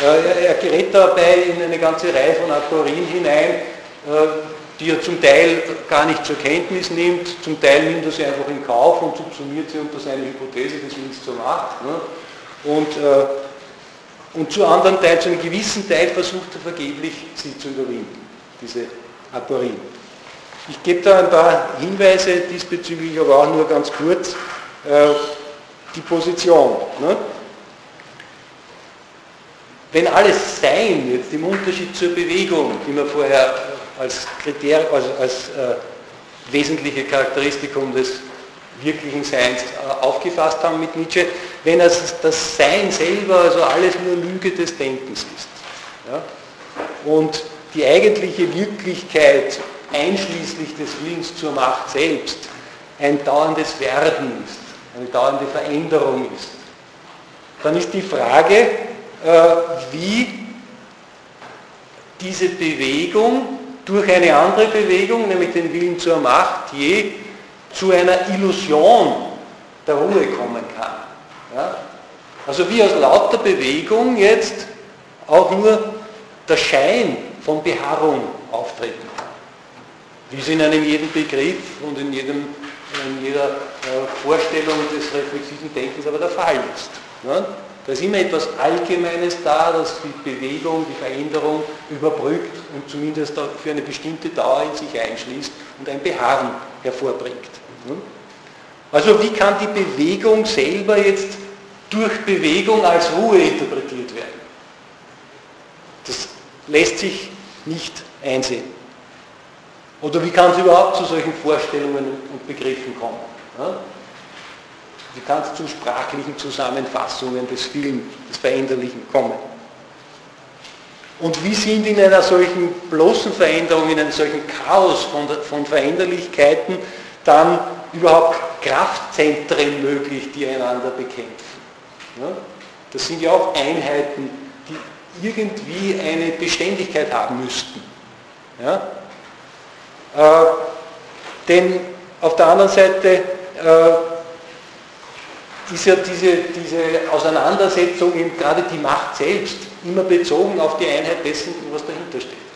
Er gerät dabei in eine ganze Reihe von Aporien hinein, äh, die er zum Teil gar nicht zur Kenntnis nimmt, zum Teil nimmt er sie einfach in Kauf und subsumiert sie unter seine Hypothese des Willens zur Macht. Und, äh, und zu anderen Teil, zu einem gewissen Teil versucht er vergeblich, sie zu überwinden, diese Aporien. Ich gebe da ein paar Hinweise diesbezüglich, aber auch nur ganz kurz. Äh, die Position. Ne? Wenn alles Sein, jetzt im Unterschied zur Bewegung, die wir vorher als Kriterium, also als äh, wesentliche Charakteristikum des wirklichen Seins äh, aufgefasst haben mit Nietzsche, wenn es das Sein selber, also alles nur Lüge des Denkens ist, Ja? Und die eigentliche Wirklichkeit einschließlich des Willens zur Macht selbst ein dauerndes Werden ist, eine dauernde Veränderung ist, dann ist die Frage, äh, wie diese Bewegung durch eine andere Bewegung, nämlich den Willen zur Macht, je zu einer Illusion der Ruhe kommen kann. Ja? Also wie aus lauter Bewegung jetzt auch nur der Schein von Beharrung auftreten kann. Wie es in einem jeden Begriff und in, jedem, in jeder äh, Vorstellung des reflexiven Denkens aber der Fall ist. Ja? Da ist immer etwas Allgemeines da, das die Bewegung, die Veränderung überbrückt und zumindest für eine bestimmte Dauer in sich einschließt und ein Beharren hervorbringt. Also wie kann die Bewegung selber jetzt durch Bewegung als Ruhe interpretiert werden? Das lässt sich nicht einsehen. Oder wie kann es überhaupt zu solchen Vorstellungen und Begriffen kommen? Wie kann es zu sprachlichen Zusammenfassungen des vielen, des Veränderlichen kommen? Und wie sind in einer solchen bloßen Veränderung, in einem solchen Chaos von, von Veränderlichkeiten dann überhaupt Kraftzentren möglich, die einander bekämpfen? Ja? Das sind ja auch Einheiten, die irgendwie eine Beständigkeit haben müssten. Ja? Äh, denn auf der anderen Seite äh, ist ja diese, diese Auseinandersetzung, gerade die Macht selbst, immer bezogen auf die Einheit dessen, was dahinter steht.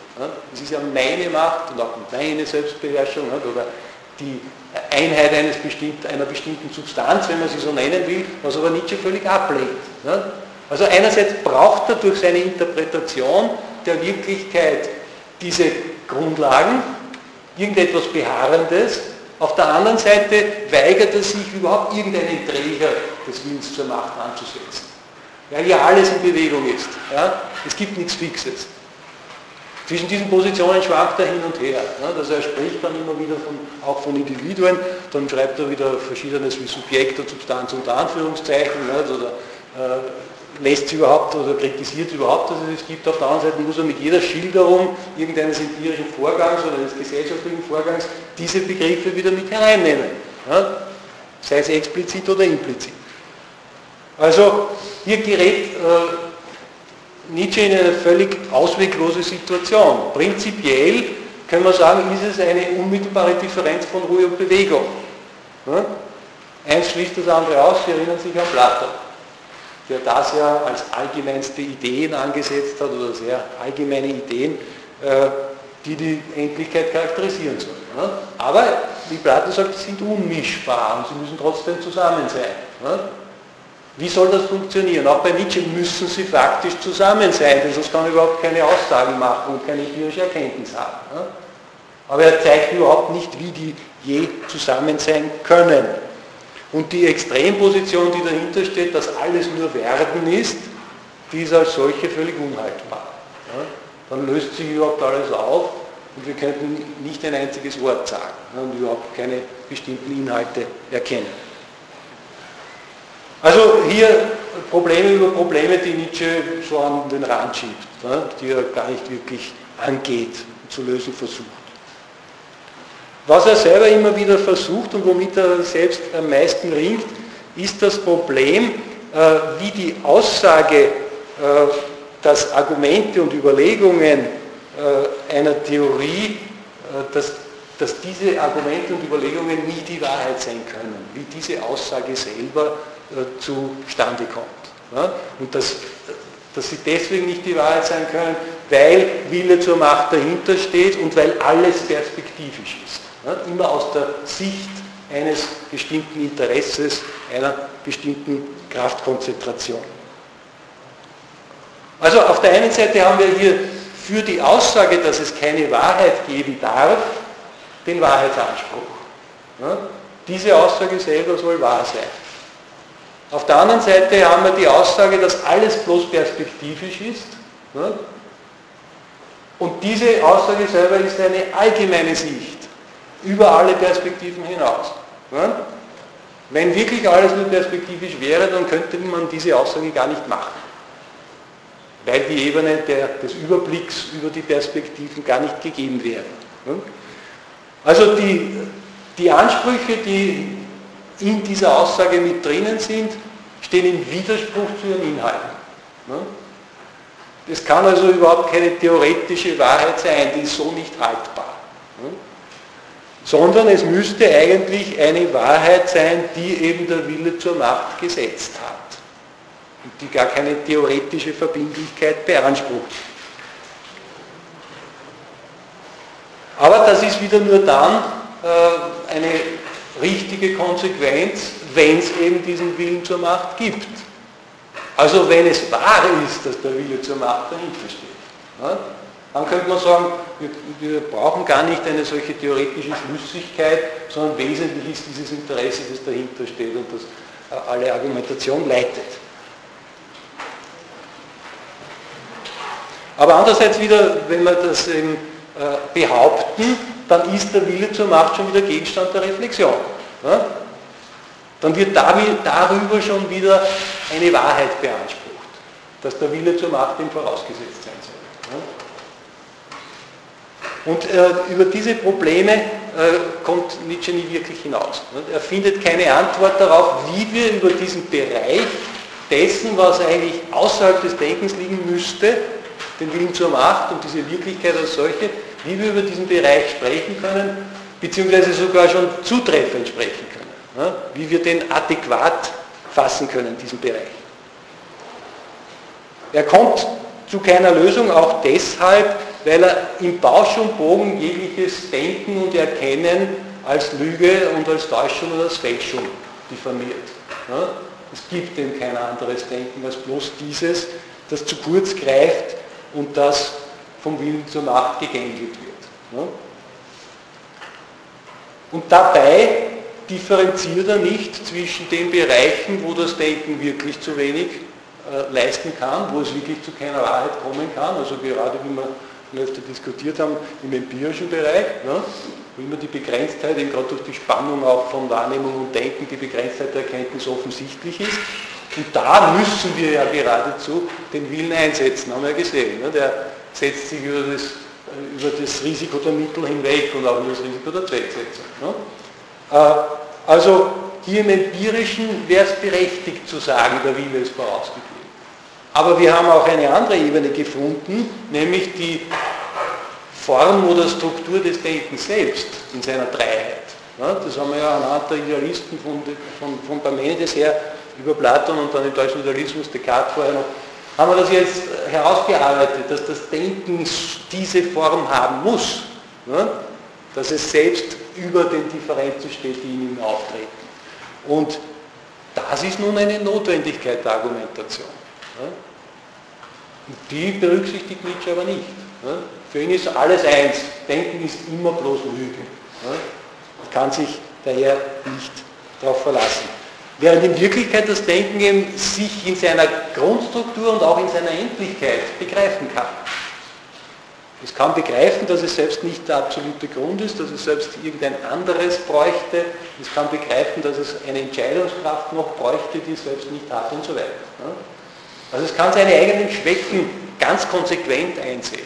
Es ist ja meine Macht und auch meine Selbstbeherrschung oder die Einheit eines bestimmt, einer bestimmten Substanz, wenn man sie so nennen will, was aber Nietzsche völlig ablehnt. Also einerseits braucht er durch seine Interpretation der Wirklichkeit diese Grundlagen, irgendetwas Beharrendes, auf der anderen Seite weigert er sich überhaupt irgendeinen Träger des Willens zur Macht anzusetzen. Weil ja alles in Bewegung ist. Ja? Es gibt nichts Fixes. Zwischen diesen Positionen schwankt er hin und her. Also er spricht dann immer wieder von, auch von Individuen, dann schreibt er wieder Verschiedenes wie Subjekt und Substanz unter Anführungszeichen oder äh, lässt sie überhaupt oder kritisiert überhaupt, dass es es gibt. Auf der anderen Seite muss er mit jeder Schilderung irgendeines empirischen Vorgangs oder eines gesellschaftlichen Vorgangs diese Begriffe wieder mit hereinnehmen. Ja? Sei es explizit oder implizit. Also hier gerät äh, Nietzsche in eine völlig ausweglose Situation. Prinzipiell können wir sagen, ist es eine unmittelbare Differenz von Ruhe und Bewegung. Ja? Eins schließt das andere aus, Sie erinnern sich an Platon der das ja als allgemeinste Ideen angesetzt hat oder sehr allgemeine Ideen, äh, die die Endlichkeit charakterisieren sollen. Aber, wie Platon sagt, sie sind unmischbar und sie müssen trotzdem zusammen sein. Wie soll das funktionieren? Auch bei Nietzsche müssen sie faktisch zusammen sein, denn sonst kann er überhaupt keine Aussagen machen und keine empirische Erkenntnis haben. Aber er zeigt überhaupt nicht, wie die je zusammen sein können. Und die Extremposition, die dahinter steht, dass alles nur Werden ist, die ist als solche völlig unhaltbar. Ja? Dann löst sich überhaupt alles auf und wir könnten nicht ein einziges Wort sagen ja, und überhaupt keine bestimmten Inhalte erkennen. Also hier Probleme über Probleme, die Nietzsche so an den Rand schiebt, ja, die er gar nicht wirklich angeht und zu lösen versucht. Was er selber immer wieder versucht und womit er selbst am meisten ringt, ist das Problem, äh, wie die Aussage, äh, dass Argumente und Überlegungen äh, einer Theorie, dass, dass diese Argumente und Überlegungen nie die Wahrheit sein können, wie diese Aussage selber zustande kommt. Und dass, dass sie deswegen nicht die Wahrheit sein können, weil Wille zur Macht dahinter steht und weil alles perspektivisch ist. Ja, immer aus der Sicht eines bestimmten Interesses, einer bestimmten Kraftkonzentration. Also auf der einen Seite haben wir hier für die Aussage, dass es keine Wahrheit geben darf, den Wahrheitsanspruch. Ja, diese Aussage selber soll wahr sein. Auf der anderen Seite haben wir die Aussage, dass alles bloß perspektivisch ist. Ja, und diese Aussage selber ist eine allgemeine Sicht über alle Perspektiven hinaus. Ja? Wenn wirklich alles nur perspektivisch wäre, dann könnte man diese Aussage gar nicht machen. weil die Ebene der, des Überblicks über die Perspektiven gar nicht gegeben wäre. Also die, die Ansprüche, die in dieser Aussage mit drinnen sind, stehen im Widerspruch zu ihren Inhalten. Es kann also überhaupt keine theoretische Wahrheit sein, die ist so nicht haltbar. Sondern es müsste eigentlich eine Wahrheit sein, die eben der Wille zur Macht gesetzt hat und die gar keine theoretische Verbindlichkeit beansprucht. Aber das ist wieder nur dann äh, eine richtige Konsequenz, wenn es eben diesen Willen zur Macht gibt. Also wenn es wahr ist, dass der Wille zur Macht dahinter steht. Ja, dann könnte man sagen, wir, wir, brauchen gar nicht eine solche theoretische Schlüssigkeit, sondern wesentlich ist dieses Interesse, das dahinter steht und das äh, alle Argumentation leitet. Aber andererseits wieder, wenn wir das eben, äh, behaupten, dann ist der Wille zur Macht schon wieder Gegenstand der Reflexion. Ja? Dann wird darüber schon wieder eine Wahrheit beansprucht, dass der Wille zur Macht ihm vorausgesetzt sein soll. Ja? Und äh, über diese Probleme äh, kommt Nietzsche nie wirklich hinaus. Er findet keine Antwort darauf, wie wir über diesen Bereich dessen, was eigentlich außerhalb des Denkens liegen müsste, den Willen zur Macht und diese Wirklichkeit als solche, wie wir über diesen Bereich sprechen können, beziehungsweise sogar schon zutreffend sprechen können, wie wir den adäquat fassen können, diesen Bereich. Er kommt zu keiner Lösung auch deshalb, weil er im Bausch und Bogen jegliches Denken und Erkennen als Lüge und als Täuschung oder als Fälschung diffamiert. Es gibt eben kein anderes Denken als bloß dieses, das zu kurz greift und das vom Willen zur Macht gegängelt wird. Und dabei differenziert er nicht zwischen den Bereichen, wo das Denken wirklich zu wenig äh, leisten kann, wo es wirklich zu keiner Wahrheit kommen kann, also gerade wie wir öfter diskutiert haben, im empirischen Bereich, ne, wo immer die Begrenztheit, eben gerade durch die Spannung auch von Wahrnehmung und Denken, die Begrenztheit der Erkenntnis offensichtlich ist. Und da müssen wir ja geradezu den Willen einsetzen, haben wir gesehen. Ne? Der setzt sich über das, über das Risiko der Mittel hinweg und auch über das Risiko der Zwecksetzung. Ne? Äh, also hier im Empirischen wäre es berechtigt zu sagen, der Wille ist vorausgegeben. Aber wir haben auch eine andere Ebene gefunden, nämlich die Form oder Struktur des Denkens selbst in seiner Dreiheit. das haben wir ja anhand der Idealisten von, von, von Parmenides her über Platon und dann im deutschen Idealismus, Descartes vorher noch, haben wir das jetzt herausgearbeitet, dass das Denken diese Form haben muss, dass es selbst über den Differenzen steht, die in ihm auftreten. Und das ist nun eine Notwendigkeit der Argumentation. Und die berücksichtigt Nietzsche aber nicht. Für ihn ist alles eins. Denken ist immer bloß Lüge. Man kann sich daher nicht darauf verlassen. Während in Wirklichkeit das Denken eben sich in seiner Grundstruktur und auch in seiner Endlichkeit begreifen kann. Es kann begreifen, dass es selbst nicht der absolute Grund ist, dass es selbst irgendein anderes bräuchte. Es kann begreifen, dass es eine Entscheidungskraft noch bräuchte, die es selbst nicht hat und so weiter. Also es kann seine eigenen Schwächen ganz konsequent einsehen.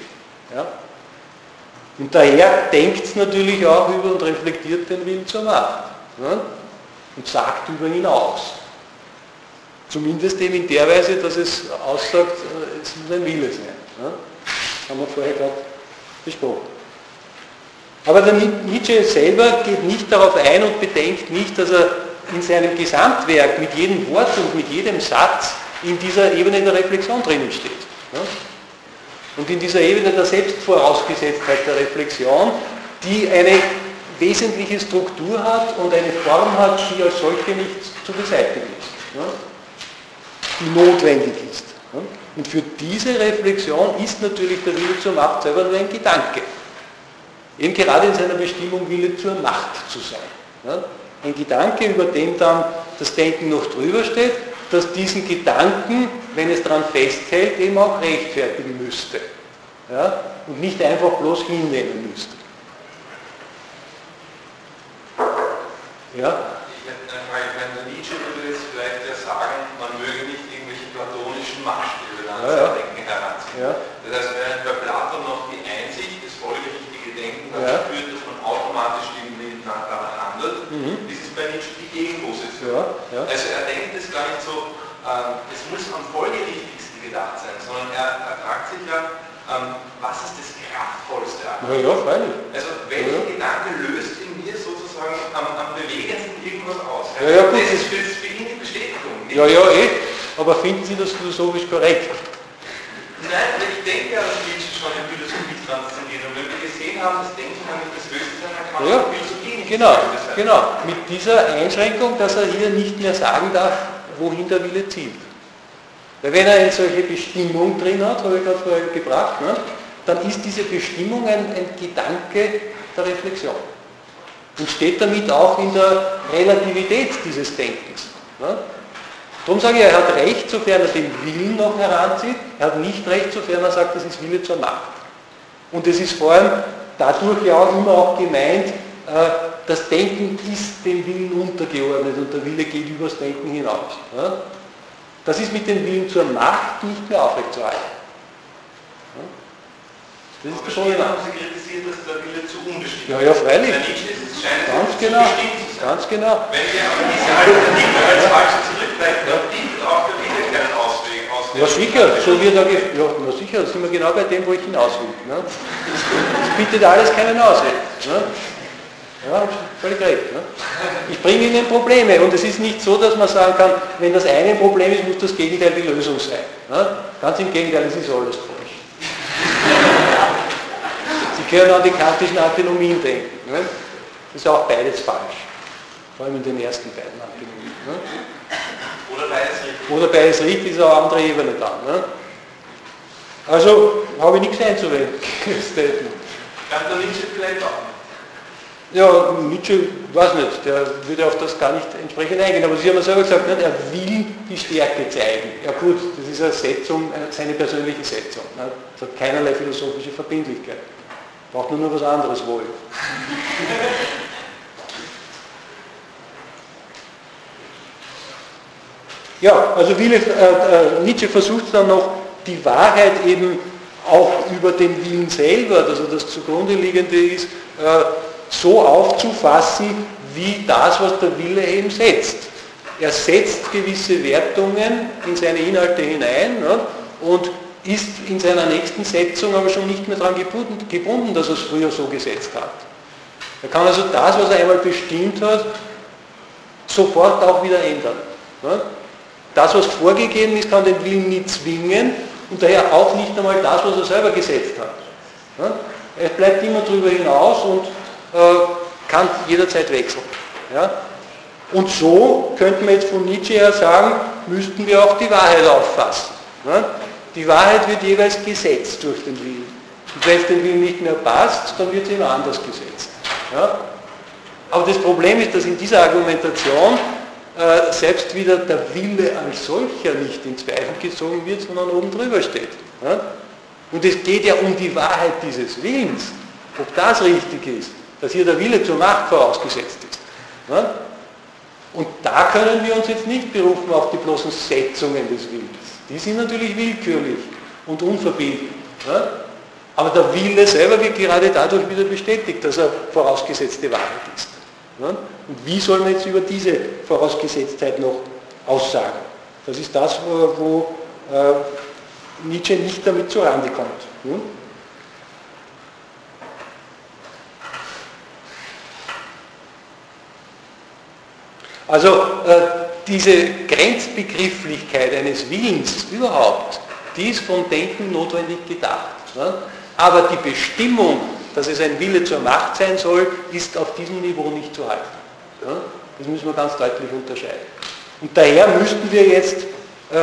Und daher denkt es natürlich auch über und reflektiert den Willen zur Macht. Und sagt über ihn aus. Zumindest eben in der Weise, dass es aussagt, äh, es muss ein Wille sein haben wir vorher gerade besprochen. Aber der Nietzsche selber geht nicht darauf ein und bedenkt nicht, dass er in seinem Gesamtwerk mit jedem Wort und mit jedem Satz in dieser Ebene der Reflexion drinnen steht. Und in dieser Ebene der Selbstvorausgesetztheit der Reflexion, die eine wesentliche Struktur hat und eine Form hat, die als solche nicht zu beseitigen ist, die notwendig ist. Und für diese Reflexion ist natürlich der Wille zur Macht selber nur ein Gedanke. Eben gerade in seiner Bestimmung Wille zur Macht zu sein. Ein Gedanke, über den dann das Denken noch drüber steht, dass diesen Gedanken, wenn es daran festhält, eben auch rechtfertigen müsste. Ja? Und nicht einfach bloß hinnehmen müsste. Ja? Ich hätte eine Frage, ich meine, Nietzsche würde jetzt vielleicht ja sagen, man möge nicht irgendwelche platonischen Machtspiele ja, ja. heranzieht. Ja. Das heißt, während bei Platon noch die Einsicht, das folgerichtige Denken dazu ja. führt, dass man automatisch den Willen danach handelt, mhm. ist es bei Nietzsche die Gegenposition. Ja. Ja. Also er denkt es gar nicht so, ähm, es muss am folgerichtigsten gedacht sein, sondern er, er fragt sich ja, ähm, was ist das kraftvollste Ja, ja, freilich. Also welcher ja. Gedanke löst in mir sozusagen am, am bewegendsten irgendwas aus? Ja, ja, gut. Das ist für, für ihn die Bestätigung. Ja, ja, eh. Aber finden Sie das philosophisch korrekt? Nein, ich denke, dass Nietzsche schon in Philosophie transzendiert. Und wenn wir gesehen haben, das Denken kann nicht das Höchste sein, dann kann ja, Philosophie nicht genau, sein. Genau, mit dieser Einschränkung, dass er hier nicht mehr sagen darf, wohin der Wille zielt. Weil wenn er eine solche Bestimmung drin hat, habe ich gerade vorher gebracht, ne, dann ist diese Bestimmung ein, ein Gedanke der Reflexion und steht damit auch in der Relativität dieses Denkens. Ne. Darum sage ich, er hat recht, sofern er den Willen noch heranzieht, er hat nicht recht, sofern er sagt, das ist Wille zur Macht. Und es ist vor allem dadurch ja auch immer auch gemeint, äh, das Denken ist dem Willen untergeordnet und der Wille geht übers Denken hinaus. Das ist mit dem Willen zur Macht nicht mehr aufrechtzuerhalten. Das ist schon haben Sie kritisiert, dass der Wille zu unbestimmt ist. Ja, ja, freilich. Bei Nietzsche ist es scheint ganz genau, ganz genau. Wenn wir aber diese Alternative als falsche zurückbleiben, dann bietet auch der Wille keinen Ausweg. Aus ja, sicher, so wie er ja, na sicher, sind wir genau bei dem, wo ich hinaus will. Ne? Das bietet alles keinen Ausweg. Ne? Ja, völlig recht. Ne? Ich bringe Ihnen Probleme und es ist nicht so, dass man sagen kann, wenn das eine ein Problem ist, muss das Gegenteil die Lösung sein. Ne? Ganz im Gegenteil, es ist alles falsch. Sie können an die kantischen Antinomien denken. Ne? Das ist auch beides falsch. Vor allem in den ersten beiden Antinomien. Ne? Oder beides richtig. Oder beides richtig ist eine andere Ebene dann. Ne? Also habe ich nichts einzuwenden. Kann der Nietzsche vielleicht auch ja, Nietzsche, weiß nicht, der würde auf das gar nicht entsprechend eingehen, aber Sie haben ja selber gesagt, nicht, er will die Stärke zeigen. Ja gut, das ist eine Setzung, seine persönliche Setzung. Nicht? Das hat keinerlei philosophische Verbindlichkeit. Braucht nur noch was anderes wollen. ja, also Wille, äh, äh, Nietzsche versucht dann noch die Wahrheit eben auch über den Willen selber, also das zugrunde liegende ist, äh, so aufzufassen, wie das, was der Wille eben setzt. Er setzt gewisse Wertungen in seine Inhalte hinein ne, und ist in seiner nächsten Setzung aber schon nicht mehr daran gebunden, dass er es früher so gesetzt hat. Er kann also das, was er einmal bestimmt hat, sofort auch wieder ändern. Ne. Das, was vorgegeben ist, kann den Willen nie zwingen und daher auch nicht einmal das, was er selber gesetzt hat. Ne. Er bleibt immer darüber hinaus und äh, kann jederzeit wechseln. Und so könnte man jetzt von Nietzsche her sagen, müssten wir auch die Wahrheit auffassen. Ja? Die Wahrheit wird jeweils gesetzt durch den Willen. Und wenn es dem Willen nicht mehr passt, dann wird sie immer anders gesetzt. Ja? Aber das Problem ist, dass in dieser Argumentation äh, selbst wieder der Wille als solcher nicht in Zweifel gezogen wird, sondern oben drüber steht. Ja? Und es geht ja um die Wahrheit dieses Willens, ob das richtig ist dass hier der Wille zur Macht vorausgesetzt ist. Ne? Und da können wir uns jetzt nicht berufen auf die bloßen Setzungen des Willens. Die sind natürlich willkürlich und unverbindlich. Ne? Aber der Wille selber wird gerade dadurch wieder bestätigt, dass er vorausgesetzte Wahrheit ist. Ne? Und wie soll man jetzt über diese Vorausgesetztheit noch aussagen? Das ist das, wo, wo äh, Nietzsche nicht damit zurande kommt. Hm? Also äh, diese Grenzbegrifflichkeit eines Willens überhaupt, die ist vom Denken notwendig gedacht. Ne? Aber die Bestimmung, dass es ein Wille zur Macht sein soll, ist auf diesem Niveau nicht zu halten. Ne? Das müssen wir ganz deutlich unterscheiden. Und daher müssten wir jetzt äh,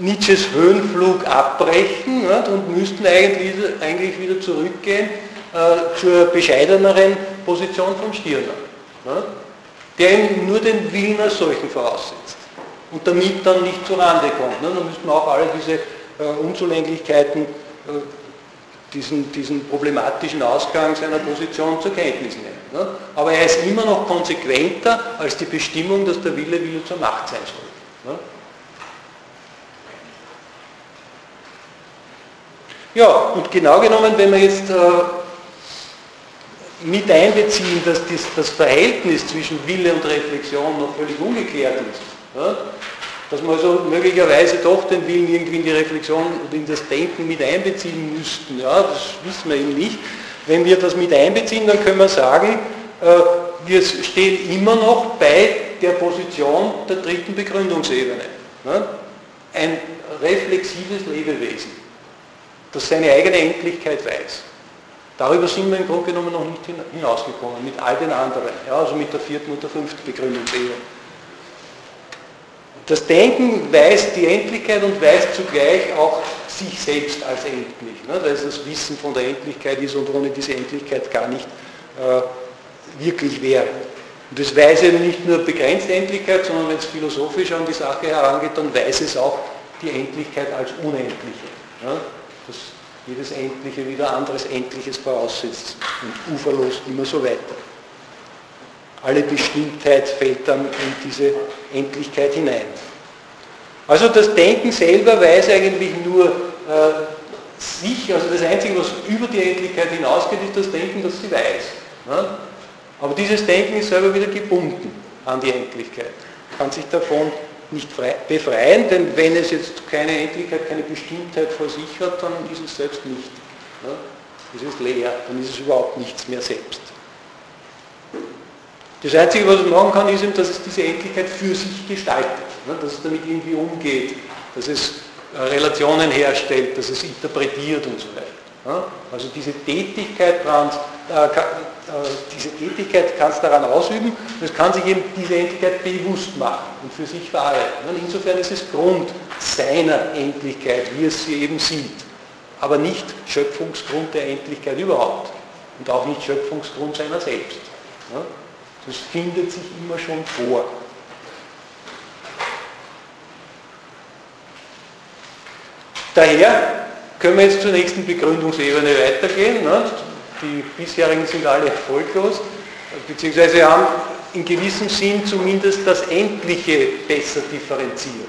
Nietzsches Höhenflug abbrechen ne? und müssten eigentlich, eigentlich wieder zurückgehen äh, zur bescheideneren Position vom Stirner. Ne? Der ihm nur den Willen als solchen voraussetzt und damit dann nicht zurande kommt. Ne? Dann müssten auch alle diese äh, Unzulänglichkeiten, äh, diesen, diesen, problematischen Ausgang seiner Position zur Kenntnis nehmen. Ne? Aber er ist immer noch konsequenter als die Bestimmung, dass der Wille Wille zur Macht sein soll. Ne? Ja, und genau genommen, wenn wir jetzt äh, mit einbeziehen, dass das, das, Verhältnis zwischen Wille und Reflexion noch völlig ungeklärt ist, ja, dass wir also möglicherweise doch den Willen irgendwie in die Reflexion und in das Denken mit einbeziehen müssten, ja, das wissen wir eben nicht. Wenn wir das mit einbeziehen, dann können wir sagen, äh, wir stehen immer noch bei der Position der dritten Begründungsebene. Ja. Ein reflexives Lebewesen, das seine eigene Endlichkeit weiß. Darüber sind wir im Grunde genommen noch nicht hinausgekommen, mit all den anderen, ja, also mit der vierten und der fünften Begründungsebene. Das Denken weiß die Endlichkeit und weiß zugleich auch sich selbst als endlich, ne, weil es das Wissen von der Endlichkeit ist und ohne diese Endlichkeit gar nicht äh, wirklich wäre. Und das weiß eben nicht nur begrenzte Endlichkeit, sondern wenn es philosophisch an die Sache herangeht, dann weiß es auch die Endlichkeit als Unendliche. Dass jedes Endliche wieder anderes Endliches voraussetzt und uferlos immer so weiter. Alle Bestimmtheit fällt dann in diese Endlichkeit hinein. Also das Denken selber weiß eigentlich nur äh, sich, also das Einzige, was über die Endlichkeit hinausgeht, ist das Denken, das sie weiß. Ja? Aber dieses Denken ist selber wieder gebunden an die Endlichkeit, kann sich davon nicht frei, befreien, denn wenn es jetzt keine Endlichkeit, keine Bestimmtheit vor sich hat, dann ist es selbst nicht. Ja? Es ist leer, dann ist es überhaupt nichts mehr selbst. Das Einzige, was es machen kann, ist eben, dass es diese Endlichkeit für sich gestaltet, ne? dass es damit irgendwie umgeht, dass es äh, Relationen herstellt, dass es interpretiert und so weiter. Ja? Also diese Tätigkeit, äh, diese Tätigkeit kann es daran ausüben und es kann sich eben diese Endlichkeit bewusst machen und für sich verarbeiten. Und insofern ist es Grund seiner Endlichkeit, wie es sie eben sieht, aber nicht Schöpfungsgrund der Endlichkeit überhaupt und auch nicht Schöpfungsgrund seiner selbst. Das findet sich immer schon vor. Daher können wir jetzt zur nächsten Begründungsebene weitergehen. Die bisherigen sind alle erfolglos, beziehungsweise haben in gewissem Sinn zumindest das Endliche besser differenziert.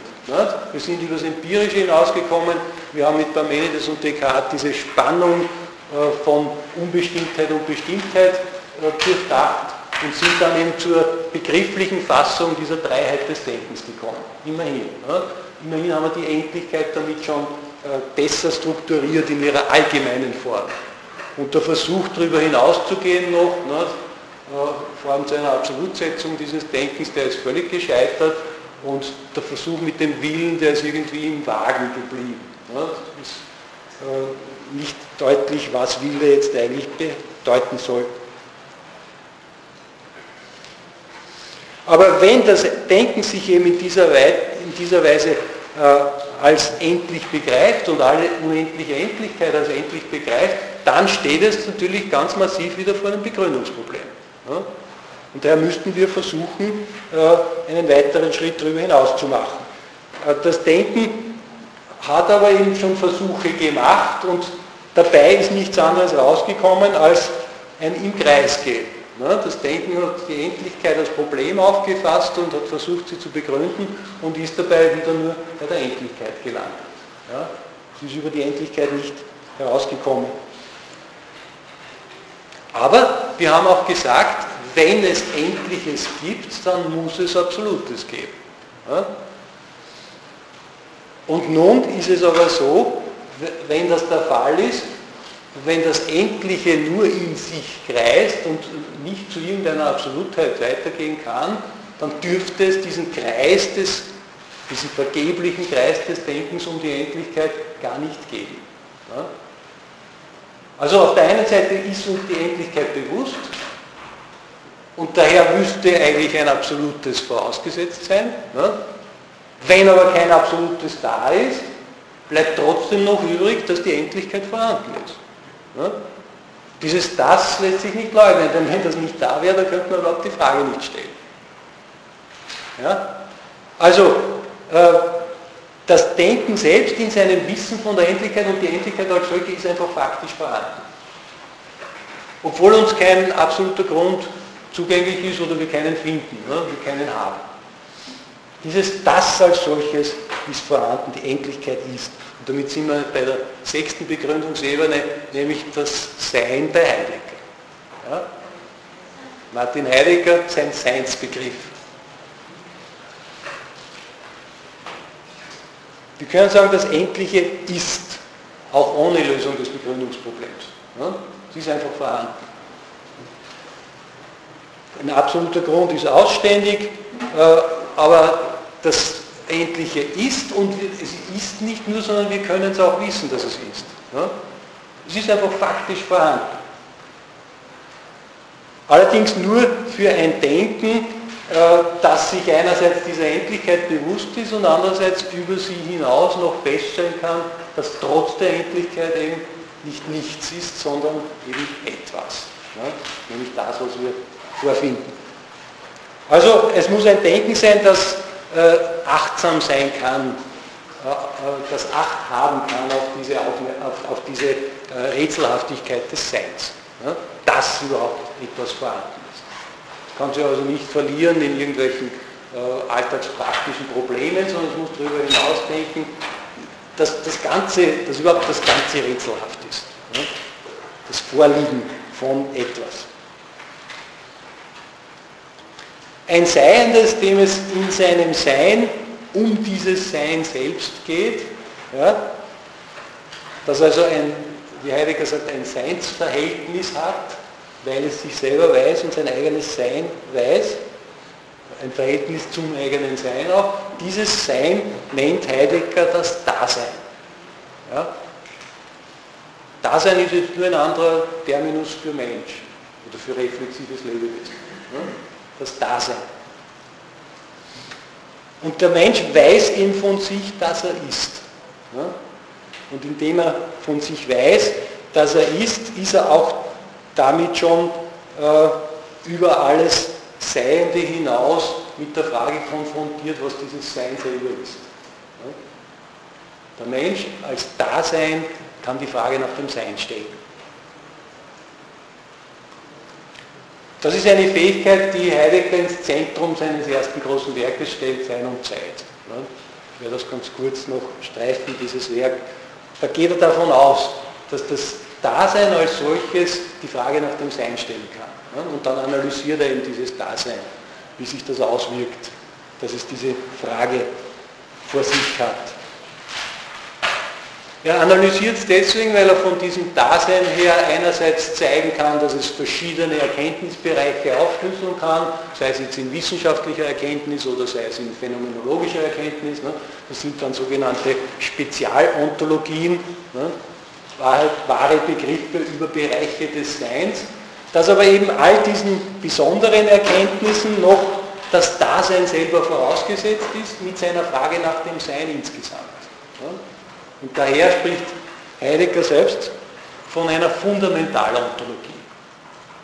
Wir sind über das Empirische hinausgekommen, wir haben mit Parmenides und Descartes diese Spannung äh, von Unbestimmtheit und Bestimmtheit äh, durchdacht und sind dann eben zur begrifflichen Fassung dieser Dreiheit des Denkens gekommen. Immerhin. Immerhin haben wir die Endlichkeit damit schon äh, besser strukturiert in ihrer allgemeinen Form. Und der Versuch darüber hinauszugehen noch, ne, äh, vor allem zu einer Absolutsetzung dieses Denkens, der ist völlig gescheitert und der Versuch mit dem Willen, der ist irgendwie im Wagen geblieben. Ne, ist äh, nicht deutlich, was Wille jetzt eigentlich bedeuten soll. Aber wenn das Denken sich eben in dieser, Weise als endlich begreift und alle unendliche Endlichkeit als endlich begreift, dann steht es natürlich ganz massiv wieder vor einem Begründungsproblem. Und daher müssten wir versuchen, äh, einen weiteren Schritt darüber hinaus zu machen. Äh, das Denken hat aber eben schon Versuche gemacht und dabei ist nichts anderes rausgekommen als ein im Kreis gehen. Das Denken hat die Endlichkeit als Problem aufgefasst und hat versucht, sie zu begründen und ist dabei wieder nur bei der Endlichkeit gelandet. Es ist über die Endlichkeit nicht herausgekommen. Aber wir haben auch gesagt, wenn es Endliches gibt, dann muss es Absolutes geben. Und nun ist es aber so, wenn das der Fall ist, wenn das Endliche nur in sich kreist und nicht zu irgendeiner Absolutheit weitergehen kann, dann dürfte es diesen Kreis des, diesen vergeblichen Kreis des Denkens um die Endlichkeit gar nicht geben. Ja? Also auf der einen Seite ist uns die Endlichkeit bewusst und daher müsste eigentlich ein Absolutes vorausgesetzt sein. Ja? Wenn aber kein Absolutes da ist, bleibt trotzdem noch übrig, dass die Endlichkeit vorhanden ist. Ja? Dieses Das lässt sich nicht leugnen, denn wenn das nicht da wäre, dann könnte man überhaupt die Frage nicht stellen. Ja? Also, äh, das Denken selbst in seinem Wissen von der Endlichkeit und die Endlichkeit als solche ist einfach faktisch vorhanden. Obwohl uns kein absoluter Grund zugänglich ist oder wir keinen finden, ne? wir keinen haben. Dieses Das als solches ist vorhanden, die Endlichkeit ist. Damit sind wir bei der sechsten Begründungsebene, nämlich das Sein bei Heidegger. Ja? Martin Heidegger, sein Seinsbegriff. Wir können sagen, das Endliche ist, auch ohne Lösung des Begründungsproblems. Ja? Es ist einfach vorhanden. Ein absoluter Grund ist ausständig, äh, aber das Endliche ist und es ist nicht nur, sondern wir können es auch wissen, dass es ist. Es ist einfach faktisch vorhanden. Allerdings nur für ein Denken, äh, das sich einerseits dieser Endlichkeit bewusst ist und andererseits über sie hinaus noch feststellen kann, dass trotz der Endlichkeit eben nicht nichts ist, sondern eben etwas. Nämlich das, was wir vorfinden. Also es muss ein Denken sein, das achtsam sein kann, äh, das Acht haben kann auf diese, auf, auf diese Rätselhaftigkeit des Seins dass überhaupt etwas vorhanden ist. Kann sich also nicht verlieren in irgendwelchen äh, alltagspraktischen Problemen, sondern ich muss darüber hinausdenken, dass das Ganze, dass überhaupt das Ganze rätselhaft ist. Ne? Das Vorliegen von etwas. Ein Seiendes, dem es in seinem Sein um dieses Sein selbst geht, ja, das also ein wie Heidegger sagt, ein Seinsverhältnis hat, weil es sich selber weiß und sein eigenes Sein weiß, ein Verhältnis zum eigenen Sein auch. Dieses Sein nennt Heidegger das Dasein. Ja? Dasein ist jetzt nur ein anderer Terminus für Mensch oder für reflexives Lebewesen. Ja? Das Dasein. Und der Mensch weiß eben von sich, dass er ist. Und indem er von sich weiß, dass er ist, ist er auch damit schon äh, über alles Seiende hinaus mit der Frage konfrontiert, was dieses Sein selber ist. Der Mensch als Dasein kann die Frage nach dem Sein stellen. Das ist eine Fähigkeit, die Heidegger ins Zentrum seines ersten großen Werkes stellt, Sein und Zeit. Ich werde das ganz kurz noch streifen, dieses Werk. Da geht er davon aus, dass das Dasein als solches die Frage nach dem Sein stellen kann. Und dann analysiert er eben dieses Dasein, wie sich das auswirkt, dass es diese Frage vor sich hat. Er analysiert es deswegen, weil er von diesem Dasein her einerseits zeigen kann, dass es verschiedene Erkenntnisbereiche aufschlüsseln kann, sei es jetzt in wissenschaftlicher Erkenntnis oder sei es in phänomenologischer Erkenntnis. Ne? Das sind dann sogenannte Spezialontologien, ne? wahre Begriffe über Bereiche des Seins, dass aber eben all diesen besonderen Erkenntnissen noch das Dasein selber vorausgesetzt ist mit seiner Frage nach dem Sein insgesamt. Ne? Und daher spricht Heidegger selbst von einer Fundamentalontologie,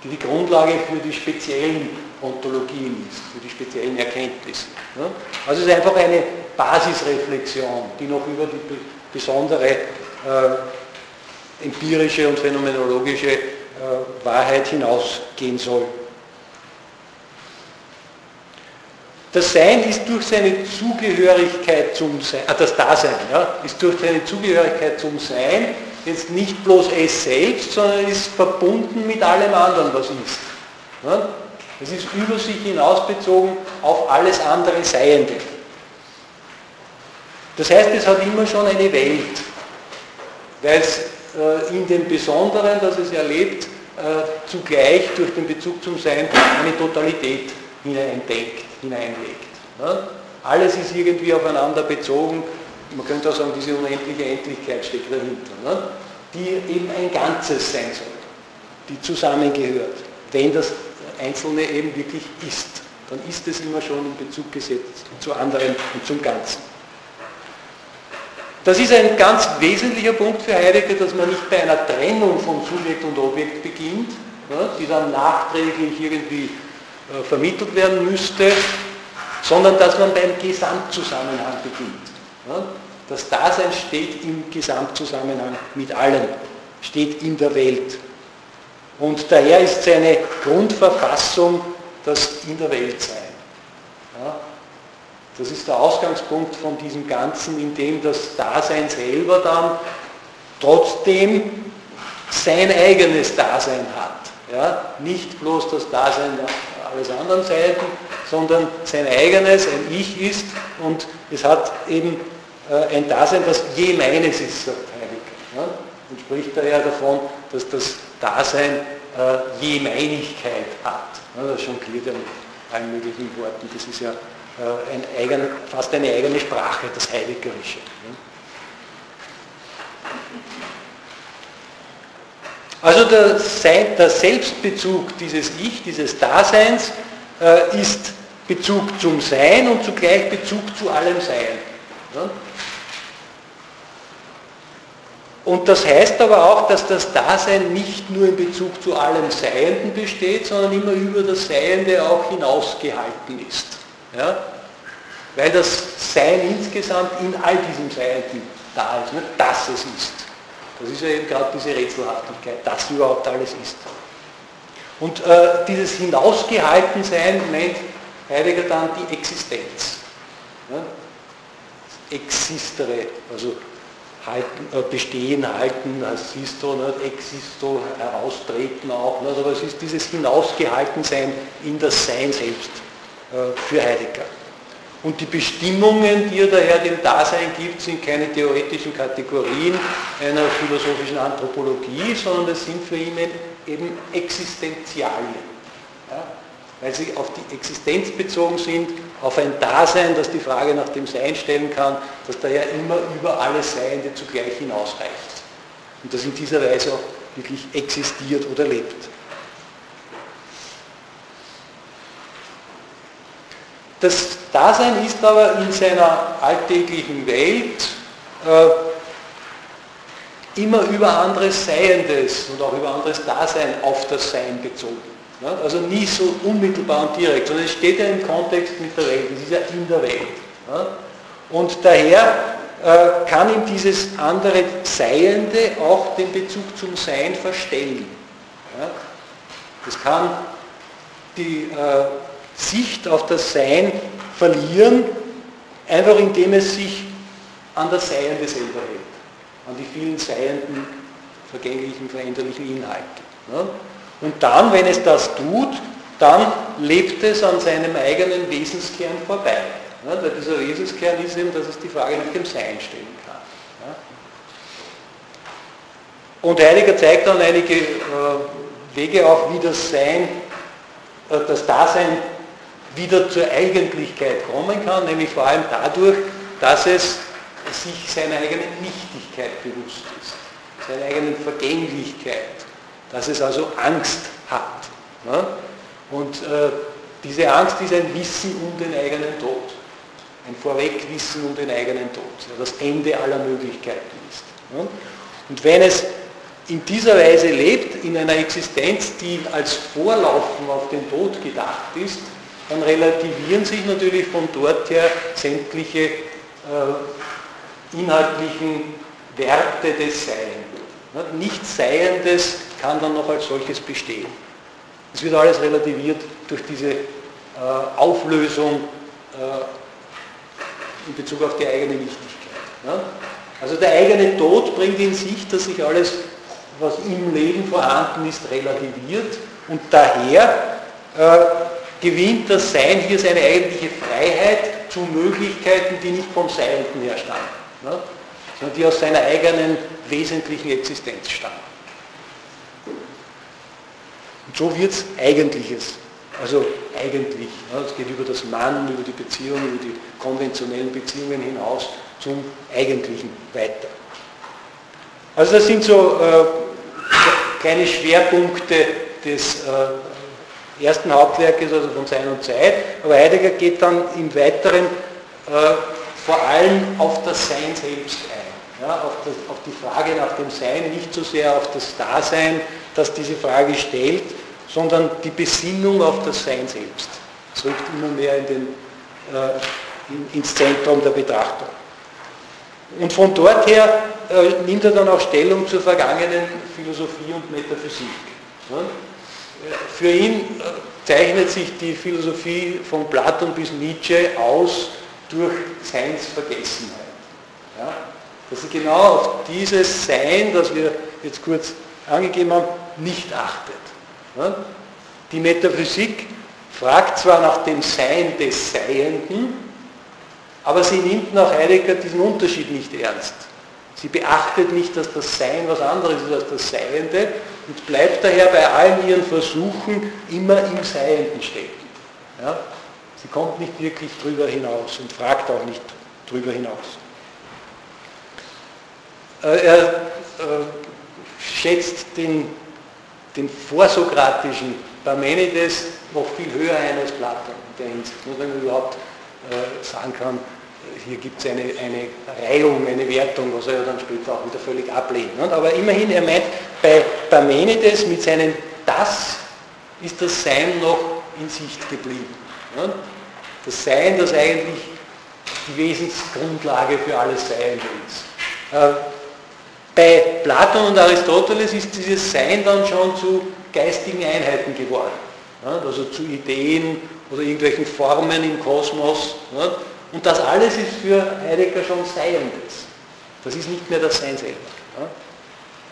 die die Grundlage für die speziellen Ontologien ist, für die speziellen Erkenntnisse. Also es ist einfach eine Basisreflexion, die noch über die besondere äh, empirische und phänomenologische äh, Wahrheit hinausgehen soll. Das Sein ist durch seine Zugehörigkeit zum Sein, ah, das Dasein, ja, ist durch seine Zugehörigkeit zum Sein jetzt nicht bloß es selbst, sondern ist verbunden mit allem anderen, was ist. Ja? Es ist über sich hinausbezogen auf alles andere Seiende. Das heißt, es hat immer schon eine Welt, weil es äh, in dem Besonderen, das es erlebt, äh, zugleich durch den Bezug zum Sein eine Totalität hineindenkt hineinlegt. Ne? Alles ist irgendwie aufeinander bezogen. Man könnte auch sagen, diese unendliche Endlichkeit steckt dahinter, ne? die eben ein Ganzes sein soll, die zusammengehört. Wenn das Einzelne eben wirklich ist, dann ist es immer schon in Bezug gesetzt zu anderen und zum Ganzen. Das ist ein ganz wesentlicher Punkt für Heidegger, dass man nicht bei einer Trennung von Subjekt und Objekt beginnt, ne, die dann nachträglich irgendwie vermittelt werden müsste, sondern dass man beim Gesamtzusammenhang beginnt. Das Dasein steht im Gesamtzusammenhang mit allem, steht in der Welt. Und daher ist seine Grundverfassung das in der Welt sein. Das ist der Ausgangspunkt von diesem Ganzen, in dem das Dasein selber dann trotzdem sein eigenes Dasein hat. Ja? Nicht bloß das Dasein alles anderen Seiten, sondern sein eigenes, ein Ich ist und es hat eben äh, ein Dasein, das je meines ist, sagt Heidegger. Ja? Und spricht daher davon, dass das Dasein äh, je Meinigkeit hat. Ja, das jongliert ja mit allen möglichen Worten. Das ist ja äh, ein eigen, fast eine eigene Sprache, das Heideggerische. Also der, der, Selbstbezug dieses Ich, dieses Daseins, äh, ist Bezug zum Sein und zugleich Bezug zu allem Sein. Und das heißt aber auch, dass das Dasein nicht nur in Bezug zu allem Seienden besteht, sondern immer über das Seiende auch hinausgehalten ist. Ja? Weil das Sein insgesamt in all diesem Seienden da ist, nicht? dass es ist. Das ist ja eben gerade diese Rätselhaftigkeit, dass überhaupt alles ist. Und äh, dieses Hinausgehaltensein nennt Heidegger dann die Existenz. Ja? Existere, also halten, äh, bestehen, halten, sisto, nicht, existo, heraustreten auch, nicht, aber es ist dieses Hinausgehaltensein in das Sein selbst äh, für Heidegger. Und die Bestimmungen, die er daher dem Dasein gibt, sind keine theoretischen Kategorien einer philosophischen Anthropologie, sondern das sind für ihn eben Existenzialien. Ja? Weil sie auf die Existenz bezogen sind, auf ein Dasein, das die Frage nach dem Sein stellen kann, das daher immer über alles Seiende zugleich hinausreicht. Und das in dieser Weise auch wirklich existiert oder lebt. Das Dasein ist aber in seiner alltäglichen Welt äh, immer über anderes Seiendes und auch über anderes Dasein auf das Sein bezogen. Ja, also nie so unmittelbar und direkt, sondern es steht ja im Kontext mit der Welt, es ist ja in der Welt. Ja. Und daher äh, kann ihm dieses andere Seiende auch den Bezug zum Sein verstellen. Ja. Das kann die äh, Sicht auf das Sein verlieren, einfach indem es sich an das Seiende selber hält, an die vielen seienden, vergänglichen, veränderlichen Inhalte. Ja. Und dann, wenn es das tut, dann lebt es an seinem eigenen Wesenskern vorbei. Ja, dieser Wesenskern ist eben, dass es die Frage nach dem Sein stellen kann. Ja. Und Heidegger zeigt dann einige äh, Wege auf, wie das Sein, äh, das Dasein wieder zur Eigentlichkeit kommen kann, nämlich vor allem dadurch, dass es sich seiner eigenen Nichtigkeit bewusst ist, seiner eigenen Vergänglichkeit dass es also Angst hat. Ne? Und äh, diese Angst ist ein Wissen um den eigenen Tod, ein Vorwegwissen um den eigenen Tod, ja, das Ende aller Möglichkeiten ist. Ne? Und wenn es in dieser Weise lebt, in einer Existenz, die als Vorlaufen auf den Tod gedacht ist, dann relativieren sich natürlich von dort her sämtliche äh, inhaltlichen Werte des Seins. Nichts Seiendes kann dann noch als solches bestehen. Es wird alles relativiert durch diese äh, Auflösung äh, in Bezug auf die eigene Nichtigkeit. Ja? Also der eigene Tod bringt in sich, dass sich alles, was im Leben vorhanden ist, relativiert und daher äh, gewinnt das Sein hier seine eigentliche Freiheit zu Möglichkeiten, die nicht vom Seienden her stammen, ja? sondern die aus seiner eigenen wesentlichen Existenz stammen. Und so wird es Eigentliches. Also eigentlich. Ja, es geht über das Mann, über die Beziehung, über die konventionellen Beziehungen hinaus zum Eigentlichen weiter. Also das sind so äh, kleine Schwerpunkte des äh, ersten Hauptwerkes, also von Sein und Zeit. Aber Heidegger geht dann im Weiteren äh, vor allem auf das Sein selbst ein. Ja, auf, das, auf die Frage nach dem Sein, nicht so sehr auf das Dasein, das diese Frage stellt, sondern die Besinnung auf das Sein selbst. Das rückt immer mehr in den, äh, in, ins Zentrum der Betrachtung. Und von dort her äh, nimmt er dann auch Stellung zur vergangenen Philosophie und Metaphysik. Ja? Für ihn äh, zeichnet sich die Philosophie von Platon bis Nietzsche aus durch Seinsvergessenheit. Ja? Dass sie genau auf dieses Sein, das wir jetzt kurz angegeben haben, nicht achtet. Ja? Die Metaphysik fragt zwar nach dem Sein des Seienden, aber sie nimmt nach Heidegger diesen Unterschied nicht ernst. Sie beachtet nicht, dass das Sein was anderes ist als das Seiende und bleibt daher bei allen ihren Versuchen immer im Seienden stecken. Ja? Sie kommt nicht wirklich drüber hinaus und fragt auch nicht drüber hinaus. Äh, er äh, schätzt den, den vorsokratischen Parmenides noch viel höher ein als Platon in der Hinsicht. Nur überhaupt äh, sagen kann, hier gibt es eine, eine Reihung, eine Wertung, was er ja dann später auch wieder völlig ablehnt. Ne? Aber immerhin, er meint, bei Parmenides mit seinem Das ist das Sein noch in Sicht geblieben. Ne? Das Sein, das eigentlich die Wesensgrundlage für alles Seiende ist. Äh, bei Platon und Aristoteles ist dieses Sein dann schon zu geistigen Einheiten geworden. Also zu Ideen oder irgendwelchen Formen im Kosmos. Und das alles ist für Heidegger schon Seiendes. Das ist nicht mehr das Sein selber.